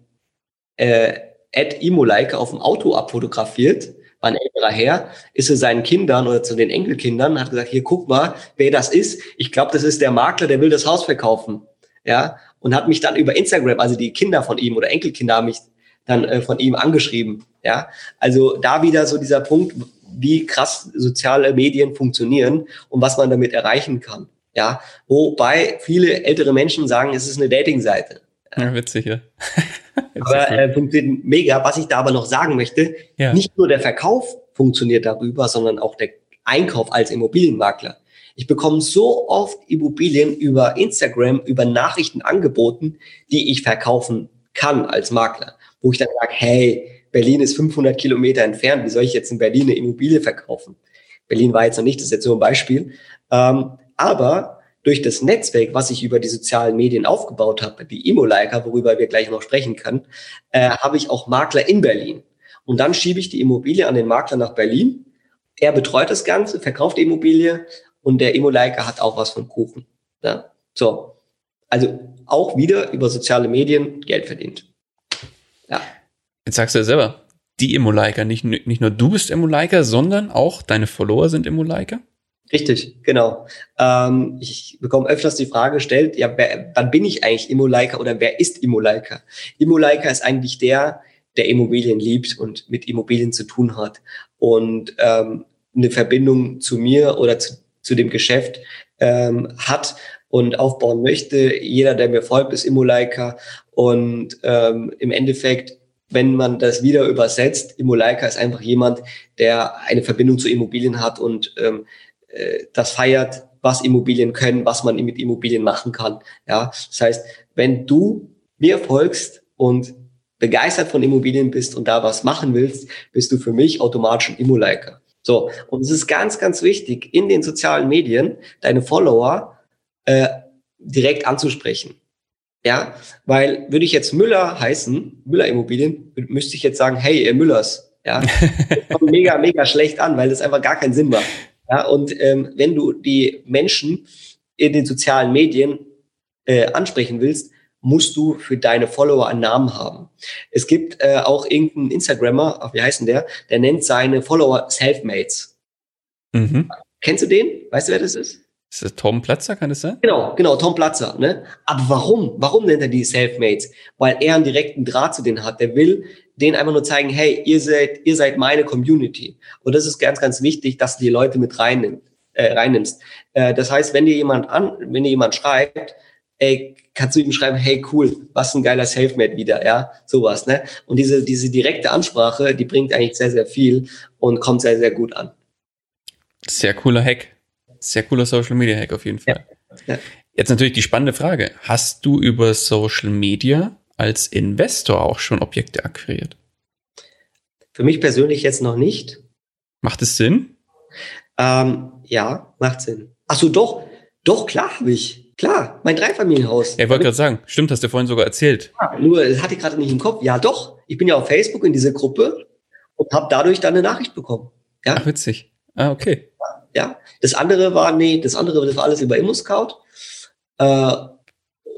äh, Ed Imolike auf dem Auto abfotografiert, war ein älterer Herr, ist zu seinen Kindern oder zu den Enkelkindern, hat gesagt, hier guck mal, wer das ist. Ich glaube, das ist der Makler, der will das Haus verkaufen. Ja, und hat mich dann über Instagram, also die Kinder von ihm oder Enkelkinder haben mich dann äh, von ihm angeschrieben. Ja, also da wieder so dieser Punkt, wie krass soziale Medien funktionieren und was man damit erreichen kann. Ja, wobei viele ältere Menschen sagen, es ist eine Dating-Seite. Ja, witzig, ja. aber äh, funktioniert mega. Was ich da aber noch sagen möchte, ja. nicht nur der Verkauf funktioniert darüber, sondern auch der Einkauf als Immobilienmakler. Ich bekomme so oft Immobilien über Instagram, über Nachrichten angeboten, die ich verkaufen kann als Makler, wo ich dann sage, hey, Berlin ist 500 Kilometer entfernt, wie soll ich jetzt in Berlin eine Immobilie verkaufen? Berlin war jetzt noch nicht, das ist jetzt so ein Beispiel. Ähm, aber durch das Netzwerk, was ich über die sozialen Medien aufgebaut habe, wie Immoliker, worüber wir gleich noch sprechen können, äh, habe ich auch Makler in Berlin. Und dann schiebe ich die Immobilie an den Makler nach Berlin. Er betreut das Ganze, verkauft die Immobilie und der Immo-Liker hat auch was von Kuchen. Ja? So. Also auch wieder über soziale Medien Geld verdient. Ja. Jetzt sagst du ja selber, die Immo-Liker, nicht, nicht nur du bist Immo-Liker, sondern auch deine Follower sind Immo-Liker? Richtig, genau. Ähm, ich bekomme öfters die Frage gestellt, ja, wer, wann bin ich eigentlich Immo-Liker oder wer ist Immo-Liker? Immo-Liker ist eigentlich der, der Immobilien liebt und mit Immobilien zu tun hat und ähm, eine Verbindung zu mir oder zu, zu dem Geschäft ähm, hat und aufbauen möchte. Jeder, der mir folgt, ist Immolaika. Und ähm, im Endeffekt, wenn man das wieder übersetzt, Immolaika ist einfach jemand, der eine Verbindung zu Immobilien hat und ähm, äh, das feiert, was Immobilien können, was man mit Immobilien machen kann. Ja, das heißt, wenn du mir folgst und begeistert von Immobilien bist und da was machen willst, bist du für mich automatisch ein Immo-Liker. So, und es ist ganz, ganz wichtig, in den sozialen Medien deine Follower äh, direkt anzusprechen. Ja, weil würde ich jetzt Müller heißen, Müller Immobilien, müsste ich jetzt sagen, hey, ihr Müllers. Ja, kommt mega, mega schlecht an, weil das einfach gar keinen Sinn macht. Ja, und ähm, wenn du die Menschen in den sozialen Medien äh, ansprechen willst, musst du für deine Follower einen Namen haben. Es gibt äh, auch irgendeinen Instagrammer, wie heißt denn der, der nennt seine Follower Selfmates. Mhm. Kennst du den? Weißt du, wer das ist? Ist das Tom Platzer, kann das sein? Genau, genau, Tom Platzer. Ne? Aber warum? Warum nennt er die Selfmates? Weil er einen direkten Draht zu denen hat. Der will denen einfach nur zeigen, hey, ihr seid, ihr seid meine Community. Und das ist ganz, ganz wichtig, dass du die Leute mit reinnimmt, äh, reinnimmst. Äh, das heißt, wenn dir jemand an, wenn dir jemand schreibt, ey, kannst du ihm schreiben, hey cool, was ein geiler Selfmade wieder, ja, sowas, ne? Und diese, diese direkte Ansprache, die bringt eigentlich sehr, sehr viel und kommt sehr, sehr gut an. Sehr cooler Hack. Sehr cooler Social Media Hack auf jeden Fall. Ja. Ja. Jetzt natürlich die spannende Frage. Hast du über Social Media als Investor auch schon Objekte akquiriert? Für mich persönlich jetzt noch nicht. Macht es Sinn? Ähm, ja, macht Sinn. Ach so, doch, doch, klar habe ich. Klar, mein Dreifamilienhaus. Ja, ich wollte gerade sagen, stimmt, hast du vorhin sogar erzählt. Ja, nur, das hatte ich gerade nicht im Kopf. Ja, doch. Ich bin ja auf Facebook in dieser Gruppe und habe dadurch dann eine Nachricht bekommen. Ja. Ach, witzig. Ah, okay. Ja. Das andere war, nee, das andere, das war alles über ImmoScout. Äh,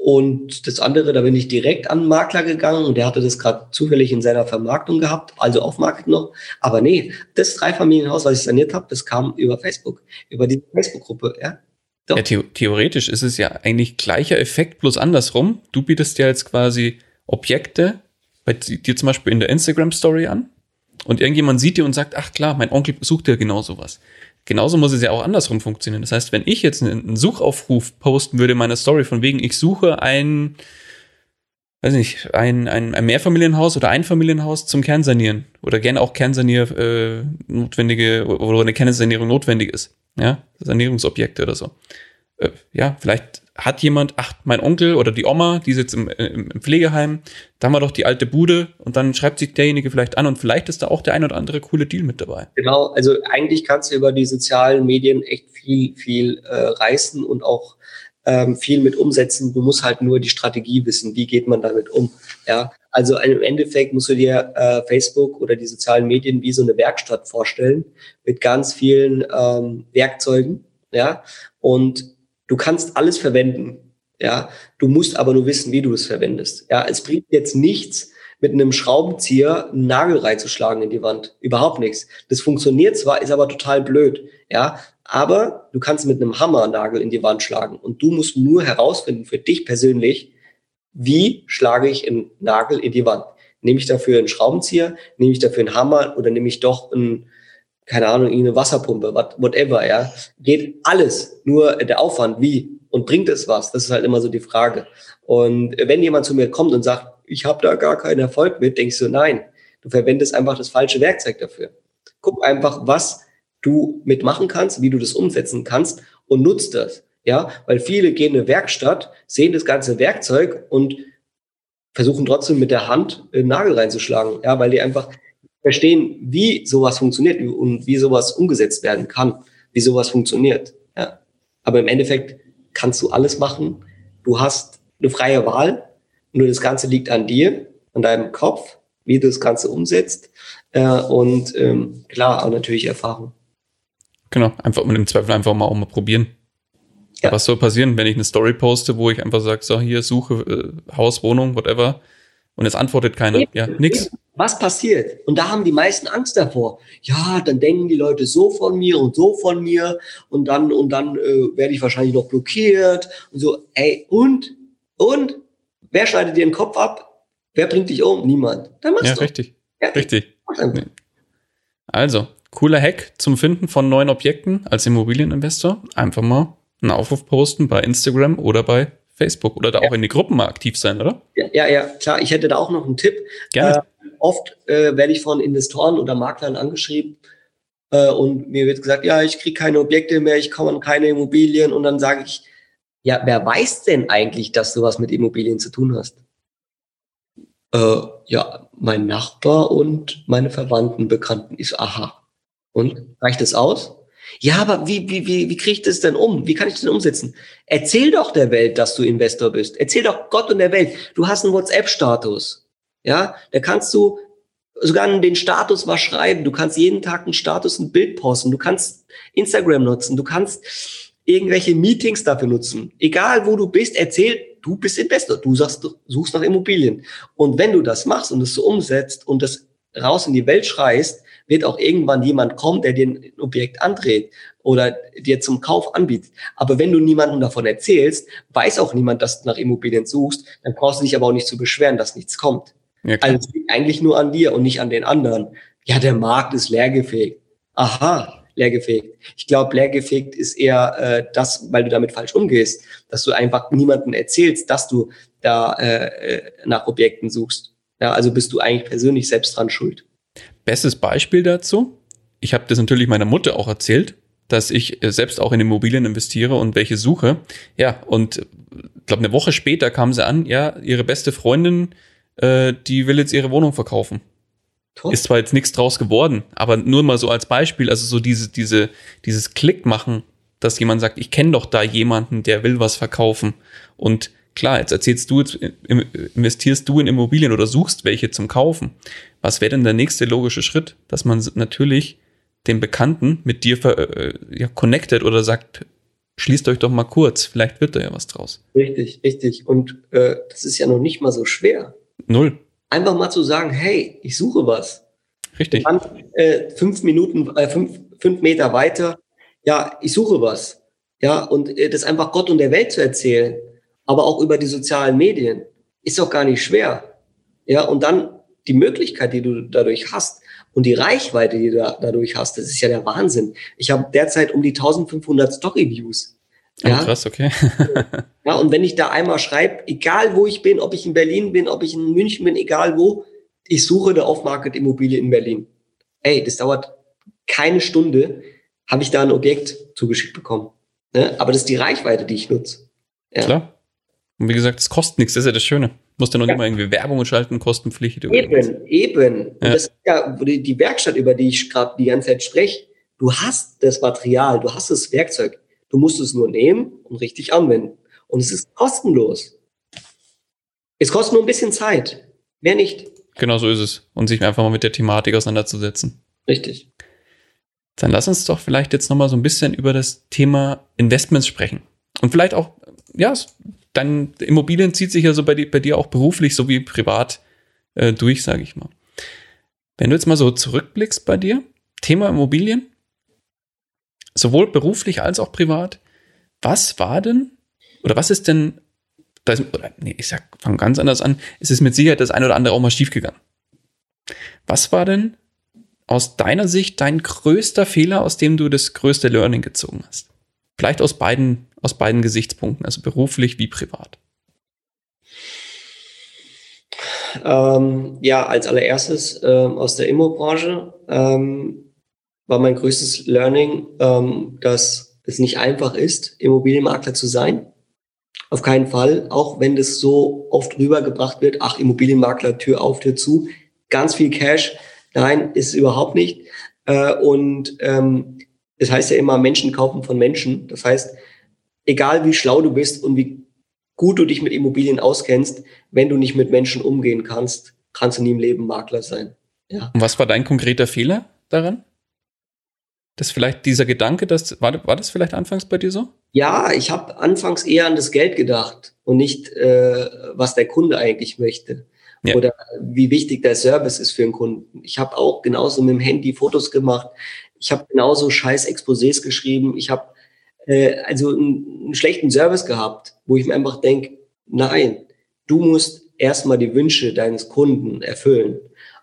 und das andere, da bin ich direkt an den Makler gegangen und der hatte das gerade zufällig in seiner Vermarktung gehabt, also auf Market noch. Aber nee, das Dreifamilienhaus, was ich saniert habe, das kam über Facebook, über die Facebook-Gruppe, ja. Ja, the theoretisch ist es ja eigentlich gleicher Effekt, bloß andersrum. Du bietest ja jetzt quasi Objekte bei dir zum Beispiel in der Instagram-Story an und irgendjemand sieht dir und sagt, ach klar, mein Onkel sucht ja genau sowas. Genauso muss es ja auch andersrum funktionieren. Das heißt, wenn ich jetzt einen Suchaufruf posten würde in meiner Story von wegen, ich suche ein, weiß nicht, ein, ein, ein Mehrfamilienhaus oder ein Familienhaus zum Kernsanieren oder gerne auch Kernsanier äh, notwendige oder eine Kernsanierung notwendig ist ja, Sanierungsobjekte oder so. Äh, ja, vielleicht hat jemand, ach, mein Onkel oder die Oma, die sitzt im, im, im, Pflegeheim, da haben wir doch die alte Bude und dann schreibt sich derjenige vielleicht an und vielleicht ist da auch der ein oder andere coole Deal mit dabei. Genau, also eigentlich kannst du über die sozialen Medien echt viel, viel äh, reißen und auch ähm, viel mit umsetzen. Du musst halt nur die Strategie wissen, wie geht man damit um. Ja, also im Endeffekt musst du dir äh, Facebook oder die sozialen Medien wie so eine Werkstatt vorstellen mit ganz vielen ähm, Werkzeugen. Ja, und du kannst alles verwenden. Ja, du musst aber nur wissen, wie du es verwendest. Ja, es bringt jetzt nichts, mit einem Schraubenzieher einen Nagel reinzuschlagen in die Wand. Überhaupt nichts. Das funktioniert zwar, ist aber total blöd. Ja, aber du kannst mit einem Hammer einen Nagel in die Wand schlagen und du musst nur herausfinden für dich persönlich, wie schlage ich einen Nagel in die Wand? Nehme ich dafür einen Schraubenzieher? Nehme ich dafür einen Hammer? Oder nehme ich doch ein, keine Ahnung, eine Wasserpumpe, whatever, ja? Geht alles. Nur der Aufwand, wie? Und bringt es was? Das ist halt immer so die Frage. Und wenn jemand zu mir kommt und sagt, ich habe da gar keinen Erfolg mit, denkst du, nein, du verwendest einfach das falsche Werkzeug dafür. Guck einfach, was du mitmachen kannst, wie du das umsetzen kannst und nutzt das. Ja, weil viele gehen in eine Werkstatt, sehen das ganze Werkzeug und versuchen trotzdem mit der Hand einen Nagel reinzuschlagen. Ja, weil die einfach verstehen, wie sowas funktioniert und wie sowas umgesetzt werden kann, wie sowas funktioniert. Ja. Aber im Endeffekt kannst du alles machen. Du hast eine freie Wahl. Nur das Ganze liegt an dir, an deinem Kopf, wie du das Ganze umsetzt. Äh, und ähm, klar, auch natürlich Erfahrung. Genau, einfach und im Zweifel einfach mal auch mal probieren. Ja. Was soll passieren, wenn ich eine Story poste, wo ich einfach sage, so hier suche äh, Haus, Wohnung, whatever, und es antwortet keiner. Eben, ja, nix. Was passiert? Und da haben die meisten Angst davor. Ja, dann denken die Leute so von mir und so von mir und dann und dann äh, werde ich wahrscheinlich noch blockiert und so. Ey, und und wer schneidet dir den Kopf ab? Wer bringt dich um? Niemand. Dann machst ja, du. Richtig. Ja, richtig. Also, cooler Hack zum Finden von neuen Objekten als Immobilieninvestor. Einfach mal einen Aufruf posten bei Instagram oder bei Facebook oder da ja. auch in die Gruppen mal aktiv sein, oder? Ja, ja, ja, klar. Ich hätte da auch noch einen Tipp. Gerne. Äh, oft äh, werde ich von Investoren oder Maklern angeschrieben äh, und mir wird gesagt, ja, ich kriege keine Objekte mehr, ich komme an keine Immobilien und dann sage ich, ja, wer weiß denn eigentlich, dass du was mit Immobilien zu tun hast? Äh, ja, mein Nachbar und meine Verwandten, Bekannten. So, aha. Und reicht es aus? Ja, aber wie, wie, wie, wie kriege ich das denn um? Wie kann ich das denn umsetzen? Erzähl doch der Welt, dass du Investor bist. Erzähl doch Gott und der Welt, du hast einen WhatsApp-Status. Ja, da kannst du sogar den Status was schreiben. Du kannst jeden Tag einen Status, ein Bild posten. Du kannst Instagram nutzen. Du kannst irgendwelche Meetings dafür nutzen. Egal wo du bist, erzähl, du bist Investor. Du sagst, suchst nach Immobilien. Und wenn du das machst und es so umsetzt und das raus in die Welt schreist, wird auch irgendwann jemand kommen, der dir ein Objekt andreht oder dir zum Kauf anbietet. Aber wenn du niemandem davon erzählst, weiß auch niemand, dass du nach Immobilien suchst, dann brauchst du dich aber auch nicht zu beschweren, dass nichts kommt. Ja, also es liegt eigentlich nur an dir und nicht an den anderen. Ja, der Markt ist leergefegt. Aha, leergefegt. Ich glaube, leergefegt ist eher äh, das, weil du damit falsch umgehst, dass du einfach niemandem erzählst, dass du da äh, äh, nach Objekten suchst. Ja, also bist du eigentlich persönlich selbst dran schuld. Bestes Beispiel dazu, ich habe das natürlich meiner Mutter auch erzählt, dass ich äh, selbst auch in Immobilien investiere und welche suche. Ja, und ich glaube, eine Woche später kam sie an, ja, ihre beste Freundin äh, die will jetzt ihre Wohnung verkaufen. Top. Ist zwar jetzt nichts draus geworden, aber nur mal so als Beispiel, also so diese, diese, dieses Klick machen, dass jemand sagt, ich kenne doch da jemanden, der will was verkaufen. Und klar, jetzt erzählst du, jetzt investierst du in Immobilien oder suchst welche zum Kaufen. Was wäre denn der nächste logische Schritt? Dass man natürlich den Bekannten mit dir äh, ja, connected oder sagt, schließt euch doch mal kurz, vielleicht wird da ja was draus. Richtig, richtig. Und äh, das ist ja noch nicht mal so schwer. Null. Einfach mal zu sagen, hey, ich suche was. Richtig. Dann, äh, fünf Minuten, äh, fünf, fünf Meter weiter, ja, ich suche was. Ja, und äh, das einfach Gott und der Welt zu erzählen, aber auch über die sozialen Medien, ist doch gar nicht schwer. Ja, und dann die Möglichkeit, die du dadurch hast und die Reichweite, die du dadurch hast, das ist ja der Wahnsinn. Ich habe derzeit um die 1500 Story-Views. Oh, ja? krass, okay. ja, und wenn ich da einmal schreibe, egal wo ich bin, ob ich in Berlin bin, ob ich in München bin, egal wo, ich suche eine Off-Market-Immobilie in Berlin. Ey, das dauert keine Stunde, habe ich da ein Objekt zugeschickt bekommen. Ne? Aber das ist die Reichweite, die ich nutze. Ja. Klar. Und wie gesagt, es kostet nichts, das ist ja das Schöne. Musst du noch ja. nicht mal irgendwie Werbung schalten, kostenpflichtig. Eben, eben. Ja. Und das ist ja die Werkstatt, über die ich gerade die ganze Zeit spreche. Du hast das Material, du hast das Werkzeug. Du musst es nur nehmen und richtig anwenden. Und es ist kostenlos. Es kostet nur ein bisschen Zeit. Mehr nicht. Genau so ist es. Und sich einfach mal mit der Thematik auseinanderzusetzen. Richtig. Dann lass uns doch vielleicht jetzt nochmal so ein bisschen über das Thema Investments sprechen. Und vielleicht auch, ja, dein Immobilien zieht sich ja so bei, die, bei dir auch beruflich sowie privat äh, durch, sage ich mal. Wenn du jetzt mal so zurückblickst bei dir, Thema Immobilien, sowohl beruflich als auch privat. Was war denn, oder was ist denn, das, oder, nee, ich sag, fang ganz anders an, es ist mit Sicherheit das eine oder andere auch mal schiefgegangen. Was war denn aus deiner Sicht dein größter Fehler, aus dem du das größte Learning gezogen hast? Vielleicht aus beiden, aus beiden Gesichtspunkten, also beruflich wie privat. Ähm, ja, als allererstes ähm, aus der Immo-Branche. Ähm, war mein größtes Learning, ähm, dass es nicht einfach ist, Immobilienmakler zu sein. Auf keinen Fall, auch wenn das so oft rübergebracht wird, ach, Immobilienmakler, Tür auf, Tür zu, ganz viel Cash. Nein, ist überhaupt nicht. Äh, und ähm, das heißt ja immer, Menschen kaufen von Menschen. Das heißt, egal wie schlau du bist und wie gut du dich mit Immobilien auskennst, wenn du nicht mit Menschen umgehen kannst, kannst du nie im Leben Makler sein. Ja. Und was war dein konkreter Fehler daran? Das vielleicht dieser Gedanke, dass, war, war das vielleicht anfangs bei dir so? Ja, ich habe anfangs eher an das Geld gedacht und nicht, äh, was der Kunde eigentlich möchte. Ja. Oder wie wichtig der Service ist für den Kunden. Ich habe auch genauso mit dem Handy Fotos gemacht. Ich habe genauso scheiß Exposés geschrieben. Ich habe äh, also einen, einen schlechten Service gehabt, wo ich mir einfach denke, nein, du musst erstmal die Wünsche deines Kunden erfüllen,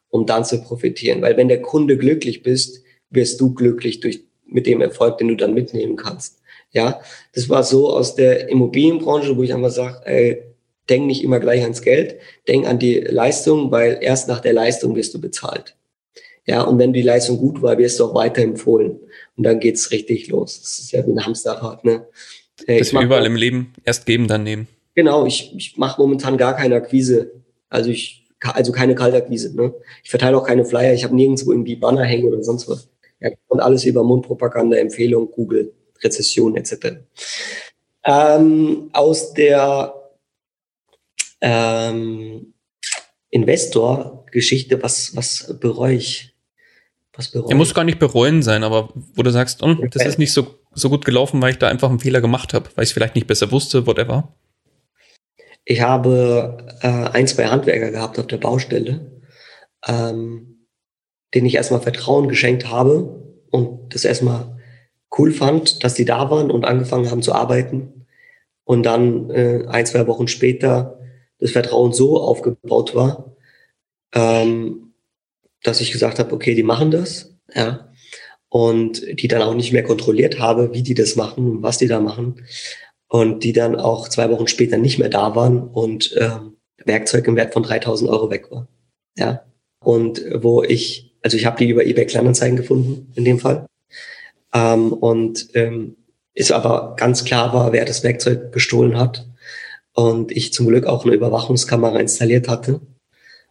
um dann zu profitieren. Weil wenn der Kunde glücklich bist, wirst du glücklich durch, mit dem Erfolg, den du dann mitnehmen kannst. Ja, das war so aus der Immobilienbranche, wo ich einfach sage, ey, denk nicht immer gleich ans Geld, denk an die Leistung, weil erst nach der Leistung wirst du bezahlt. Ja, und wenn die Leistung gut war, wirst du auch weiterempfohlen. Und dann geht's richtig los. Das ist ja wie ein Hamsterrad, ne? Äh, das ist überall im Leben erst geben, dann nehmen. Genau, ich, ich mache momentan gar keine Akquise. Also ich also keine Kaltakquise. Ne? Ich verteile auch keine Flyer, ich habe nirgendwo irgendwie Banner hängen oder sonst was. Ja, und alles über Mundpropaganda, Empfehlung, Google, Rezession etc. Ähm, aus der ähm, Investor-Geschichte, was, was bereue ich? Was bereue Er muss gar nicht bereuen sein, aber wo du sagst, oh, das ist nicht so, so gut gelaufen, weil ich da einfach einen Fehler gemacht habe, weil ich es vielleicht nicht besser wusste, whatever. Ich habe äh, ein, zwei Handwerker gehabt auf der Baustelle, ähm, denen ich erstmal Vertrauen geschenkt habe und das erstmal cool fand, dass die da waren und angefangen haben zu arbeiten. Und dann äh, ein, zwei Wochen später das Vertrauen so aufgebaut war, ähm, dass ich gesagt habe, okay, die machen das, ja, und die dann auch nicht mehr kontrolliert habe, wie die das machen und was die da machen und die dann auch zwei Wochen später nicht mehr da waren und ähm, Werkzeug im Wert von 3000 Euro weg war. Ja. Und wo ich, also ich habe die über eBay Kleinanzeigen gefunden in dem Fall. Ähm, und ähm, ist aber ganz klar war, wer das Werkzeug gestohlen hat. Und ich zum Glück auch eine Überwachungskamera installiert hatte.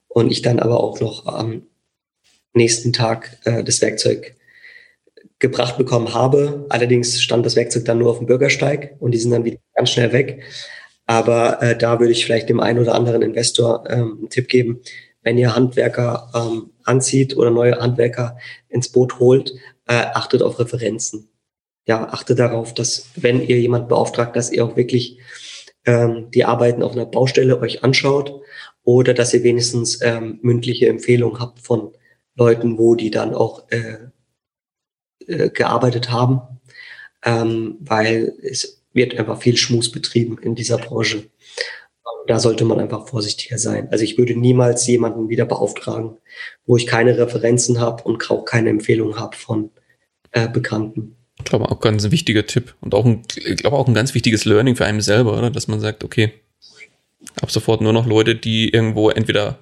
Und ich dann aber auch noch am nächsten Tag äh, das Werkzeug gebracht bekommen habe. Allerdings stand das Werkzeug dann nur auf dem Bürgersteig und die sind dann wieder ganz schnell weg. Aber äh, da würde ich vielleicht dem einen oder anderen Investor ähm, einen Tipp geben, wenn ihr Handwerker ähm, anzieht oder neue Handwerker ins Boot holt, äh, achtet auf Referenzen. Ja, achtet darauf, dass wenn ihr jemand beauftragt, dass ihr auch wirklich ähm, die Arbeiten auf einer Baustelle euch anschaut oder dass ihr wenigstens ähm, mündliche Empfehlungen habt von Leuten, wo die dann auch äh, äh, gearbeitet haben, ähm, weil es wird einfach viel Schmus betrieben in dieser Branche. Da sollte man einfach vorsichtiger sein. Also ich würde niemals jemanden wieder beauftragen, wo ich keine Referenzen habe und auch keine Empfehlung habe von äh, Bekannten. Ich glaube auch ganz ein wichtiger Tipp und auch ein, ich glaube auch ein ganz wichtiges Learning für einen selber, oder? Dass man sagt, okay, ab sofort nur noch Leute, die irgendwo entweder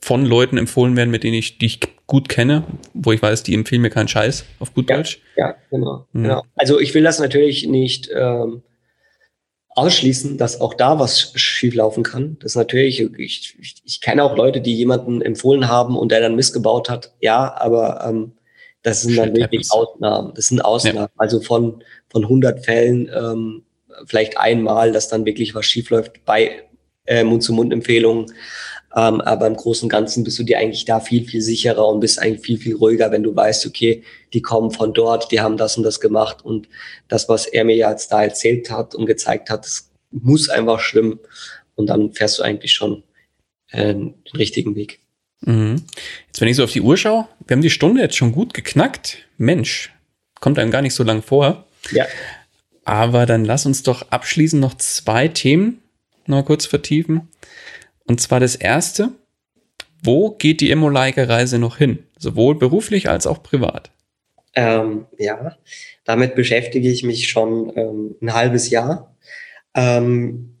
von Leuten empfohlen werden, mit denen ich, die ich gut kenne, wo ich weiß, die empfehlen mir keinen Scheiß auf gut ja, Deutsch. Ja, genau, mhm. genau. Also ich will das natürlich nicht ähm, ausschließen, dass auch da was schieflaufen kann. Das ist natürlich, ich, ich, ich kenne auch Leute, die jemanden empfohlen haben und der dann missgebaut hat. Ja, aber ähm, das sind dann wirklich Ausnahmen. Das sind Ausnahmen. Ja. Also von, von 100 Fällen ähm, vielleicht einmal, dass dann wirklich was schiefläuft bei äh, Mund-zu-Mund-Empfehlungen. Ähm, aber im Großen und Ganzen bist du dir eigentlich da viel, viel sicherer und bist eigentlich viel, viel ruhiger, wenn du weißt, okay, die kommen von dort, die haben das und das gemacht und das, was er mir jetzt da erzählt hat und gezeigt hat, das muss einfach stimmen. Und dann fährst du eigentlich schon äh, den richtigen Weg. Mhm. Jetzt, wenn ich so auf die Uhr schaue, wir haben die Stunde jetzt schon gut geknackt. Mensch, kommt einem gar nicht so lang vor. Ja. Aber dann lass uns doch abschließend noch zwei Themen noch kurz vertiefen. Und zwar das erste, wo geht die Immoleiger-Reise noch hin? Sowohl beruflich als auch privat. Ähm, ja, damit beschäftige ich mich schon ähm, ein halbes Jahr. Ähm,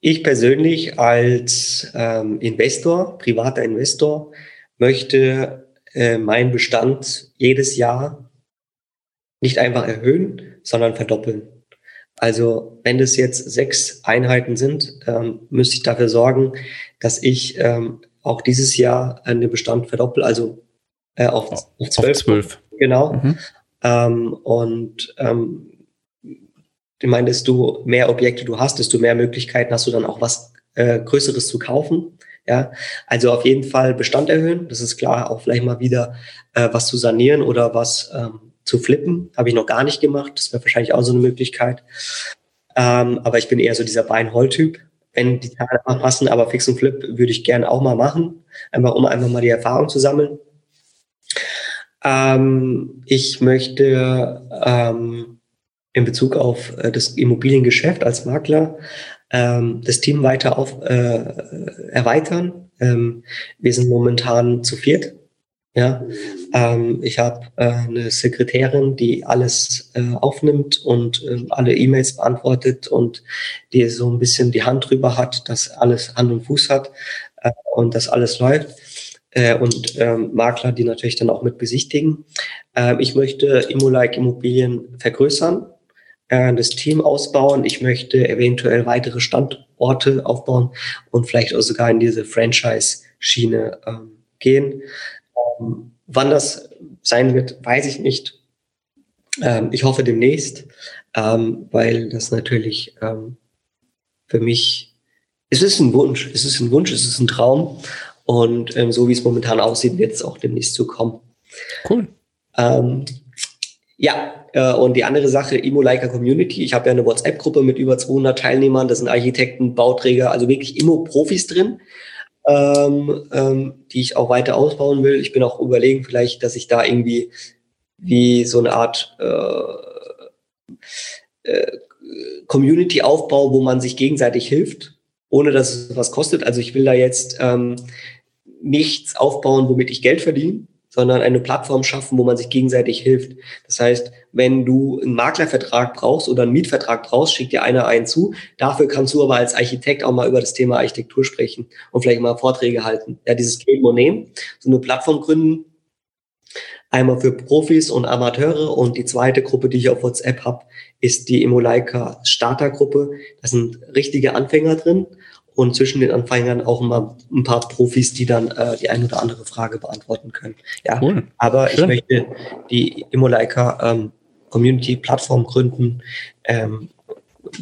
ich persönlich als ähm, Investor, privater Investor, möchte äh, meinen Bestand jedes Jahr nicht einfach erhöhen, sondern verdoppeln. Also wenn das jetzt sechs Einheiten sind, ähm, müsste ich dafür sorgen, dass ich ähm, auch dieses Jahr den Bestand verdoppel, also äh, auf, auf zwölf. Auf zwölf. Genau. Mhm. Ähm, und ähm, ich meine, desto mehr Objekte du hast, desto mehr Möglichkeiten hast du dann auch was äh, Größeres zu kaufen. Ja, also auf jeden Fall Bestand erhöhen. Das ist klar, auch vielleicht mal wieder äh, was zu sanieren oder was ähm, zu flippen. Habe ich noch gar nicht gemacht. Das wäre wahrscheinlich auch so eine Möglichkeit. Ähm, aber ich bin eher so dieser Buy-and-Hold-Typ. Wenn die Teile passen, aber Fix und Flip würde ich gerne auch mal machen. Einfach, um einfach mal die Erfahrung zu sammeln. Ähm, ich möchte ähm, in Bezug auf äh, das Immobiliengeschäft als Makler ähm, das Team weiter auf, äh, erweitern. Ähm, wir sind momentan zu viert ja, ähm, ich habe äh, eine Sekretärin, die alles äh, aufnimmt und äh, alle E-Mails beantwortet und die so ein bisschen die Hand drüber hat, dass alles Hand und Fuß hat äh, und dass alles läuft. Äh, und ähm, Makler, die natürlich dann auch mit besichtigen. Äh, ich möchte Immolike Immobilien vergrößern. äh, das Team ausbauen. Ich möchte eventuell weitere Standorte aufbauen und vielleicht auch sogar in diese Franchise-Schiene ähm, gehen. Wann das sein wird, weiß ich nicht. Ähm, ich hoffe demnächst, ähm, weil das natürlich ähm, für mich, es ist ein Wunsch, es ist ein Wunsch, es ist ein Traum. Und ähm, so wie es momentan aussieht, wird es auch demnächst zu kommen. Cool. Ähm, ja, äh, und die andere Sache, Immo-Leica Community. Ich habe ja eine WhatsApp-Gruppe mit über 200 Teilnehmern. Das sind Architekten, Bauträger, also wirklich Immo-Profis drin, ähm, ähm, die ich auch weiter ausbauen will. Ich bin auch überlegen, vielleicht, dass ich da irgendwie wie so eine Art äh, äh, Community aufbaue, wo man sich gegenseitig hilft, ohne dass es was kostet. Also ich will da jetzt ähm, nichts aufbauen, womit ich Geld verdiene, sondern eine Plattform schaffen, wo man sich gegenseitig hilft. Das heißt, wenn du einen Maklervertrag brauchst oder einen Mietvertrag brauchst, schickt dir einer einen zu. Dafür kannst du aber als Architekt auch mal über das Thema Architektur sprechen und vielleicht mal Vorträge halten. Ja, dieses Geben und Nehmen, so eine Plattform gründen. Einmal für Profis und Amateure und die zweite Gruppe, die ich auf WhatsApp habe, ist die Emoleika Startergruppe. Da sind richtige Anfänger drin und zwischen den Anfängern auch immer ein paar Profis, die dann äh, die ein oder andere Frage beantworten können. Ja, cool. aber Schön. ich möchte die Immoleica ähm, Community Plattform gründen, ähm,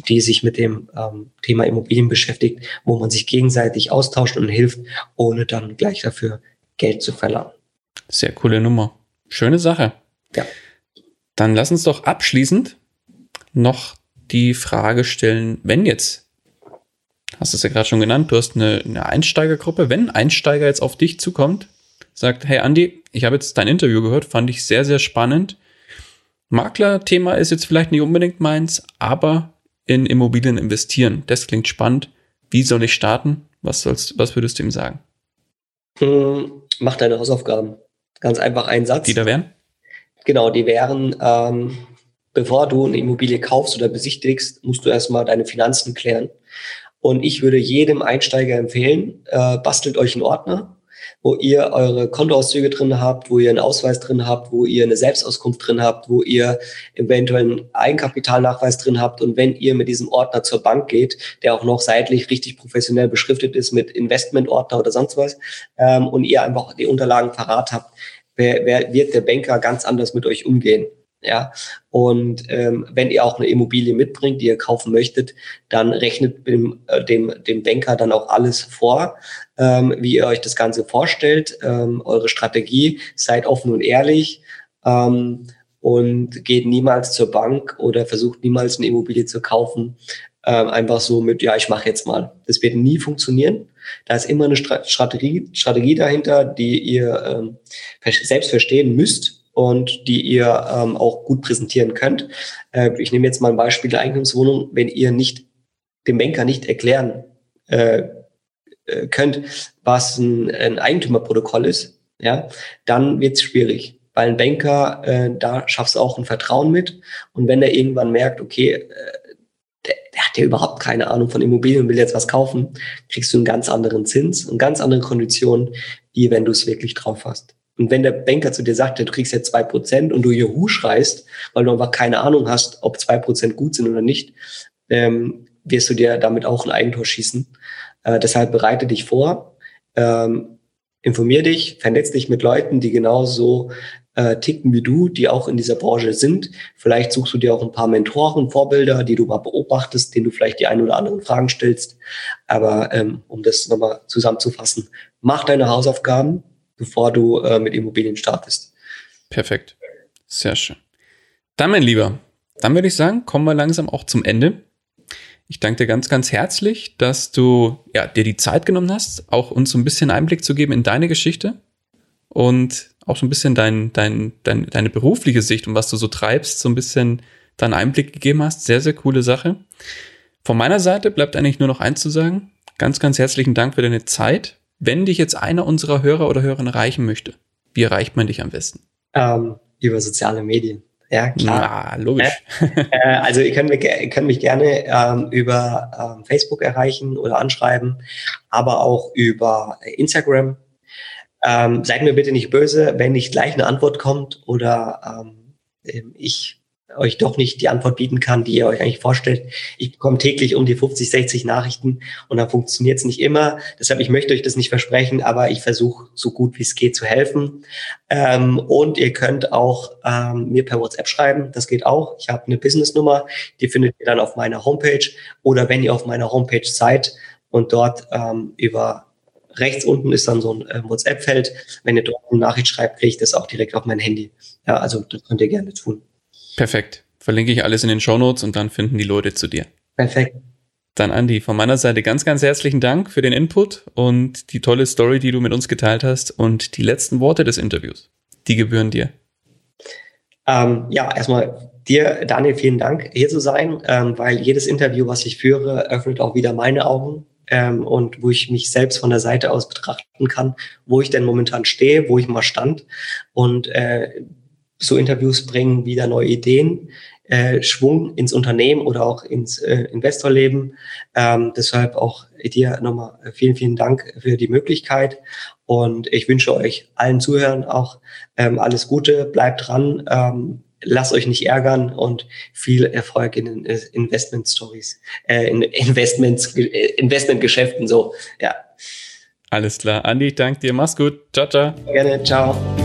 die sich mit dem ähm, Thema Immobilien beschäftigt, wo man sich gegenseitig austauscht und hilft, ohne dann gleich dafür Geld zu verlangen. Sehr coole Nummer. Schöne Sache. Ja. Dann lass uns doch abschließend noch die Frage stellen, wenn jetzt hast es ja gerade schon genannt, du hast eine, eine Einsteigergruppe. Wenn ein Einsteiger jetzt auf dich zukommt, sagt, hey Andi, ich habe jetzt dein Interview gehört, fand ich sehr, sehr spannend. Makler-Thema ist jetzt vielleicht nicht unbedingt meins, aber in Immobilien investieren, das klingt spannend. Wie soll ich starten? Was sollst, was würdest du ihm sagen? Hm, mach deine Hausaufgaben. Ganz einfach ein Satz. Die da wären? Genau, die wären, ähm, bevor du eine Immobilie kaufst oder besichtigst, musst du erstmal deine Finanzen klären. Und ich würde jedem Einsteiger empfehlen, äh, bastelt euch einen Ordner, wo ihr eure Kontoauszüge drin habt, wo ihr einen Ausweis drin habt, wo ihr eine Selbstauskunft drin habt, wo ihr eventuell einen Eigenkapitalnachweis drin habt. Und wenn ihr mit diesem Ordner zur Bank geht, der auch noch seitlich richtig professionell beschriftet ist mit Investmentordner oder sonst was, ähm, und ihr einfach die Unterlagen parat habt, wer, wer wird der Banker ganz anders mit euch umgehen. Ja, und ähm, wenn ihr auch eine Immobilie mitbringt, die ihr kaufen möchtet, dann rechnet dem, äh, dem, dem Banker dann auch alles vor, ähm, wie ihr euch das Ganze vorstellt, ähm, eure Strategie, seid offen und ehrlich ähm, und geht niemals zur Bank oder versucht niemals eine Immobilie zu kaufen, ähm, einfach so mit, ja, ich mache jetzt mal. Das wird nie funktionieren. Da ist immer eine Strategie, Strategie dahinter, die ihr ähm, selbst verstehen müsst und die ihr ähm, auch gut präsentieren könnt. Äh, ich nehme jetzt mal ein Beispiel der Eigentumswohnung. Wenn ihr nicht dem Banker nicht erklären äh, äh, könnt, was ein, ein Eigentümerprotokoll ist, ja, dann wird es schwierig. Weil ein Banker, äh, da schaffst du auch ein Vertrauen mit. Und wenn er irgendwann merkt, okay, äh, der, der hat ja überhaupt keine Ahnung von Immobilien und will jetzt was kaufen, kriegst du einen ganz anderen Zins und ganz andere Konditionen, wie wenn du es wirklich drauf hast. Und wenn der Banker zu dir sagt, du kriegst jetzt zwei Prozent und du Juhu schreist, weil du einfach keine Ahnung hast, ob zwei Prozent gut sind oder nicht, ähm, wirst du dir damit auch ein Eigentor schießen. Äh, deshalb bereite dich vor, ähm, informier dich, vernetz dich mit Leuten, die genauso äh, ticken wie du, die auch in dieser Branche sind. Vielleicht suchst du dir auch ein paar Mentoren, Vorbilder, die du mal beobachtest, denen du vielleicht die ein oder anderen Fragen stellst. Aber ähm, um das nochmal zusammenzufassen, mach deine Hausaufgaben, bevor du äh, mit Immobilien startest. Perfekt. Sehr schön. Dann, mein Lieber, dann würde ich sagen, kommen wir langsam auch zum Ende. Ich danke dir ganz, ganz herzlich, dass du ja, dir die Zeit genommen hast, auch uns so ein bisschen Einblick zu geben in deine Geschichte und auch so ein bisschen dein, dein, dein, deine berufliche Sicht und was du so treibst, so ein bisschen deinen Einblick gegeben hast. Sehr, sehr coole Sache. Von meiner Seite bleibt eigentlich nur noch eins zu sagen. Ganz, ganz herzlichen Dank für deine Zeit, wenn dich jetzt einer unserer Hörer oder Hörerinnen erreichen möchte, wie erreicht man dich am besten? Ähm, über soziale Medien. Ja, klar. Ah, logisch. Äh, also ihr könnt mich, ihr könnt mich gerne ähm, über ähm, Facebook erreichen oder anschreiben, aber auch über Instagram. Ähm, seid mir bitte nicht böse, wenn nicht gleich eine Antwort kommt oder ähm, ich euch doch nicht die Antwort bieten kann, die ihr euch eigentlich vorstellt. Ich bekomme täglich um die 50, 60 Nachrichten und dann funktioniert es nicht immer. Deshalb, ich möchte euch das nicht versprechen, aber ich versuche so gut wie es geht zu helfen. Ähm, und ihr könnt auch ähm, mir per WhatsApp schreiben. Das geht auch. Ich habe eine Businessnummer, die findet ihr dann auf meiner Homepage oder wenn ihr auf meiner Homepage seid und dort ähm, über rechts unten ist dann so ein äh, WhatsApp-Feld. Wenn ihr dort eine Nachricht schreibt, kriege ich das auch direkt auf mein Handy. Ja, also das könnt ihr gerne tun. Perfekt. Verlinke ich alles in den Show Notes und dann finden die Leute zu dir. Perfekt. Dann Andi, von meiner Seite ganz, ganz herzlichen Dank für den Input und die tolle Story, die du mit uns geteilt hast und die letzten Worte des Interviews. Die gebühren dir. Ähm, ja, erstmal dir, Daniel, vielen Dank, hier zu sein, ähm, weil jedes Interview, was ich führe, öffnet auch wieder meine Augen ähm, und wo ich mich selbst von der Seite aus betrachten kann, wo ich denn momentan stehe, wo ich mal stand und äh, so Interviews bringen wieder neue Ideen, äh, Schwung ins Unternehmen oder auch ins äh, Investorleben. Ähm, deshalb auch dir nochmal vielen, vielen Dank für die Möglichkeit. Und ich wünsche euch allen Zuhörern auch ähm, alles Gute, bleibt dran, ähm, lasst euch nicht ärgern und viel Erfolg in den Investment Stories, äh, in Investments, äh, Investmentgeschäften so, ja. Alles klar. Andi, danke dir. Mach's gut. Ciao, ciao. Gerne. Ciao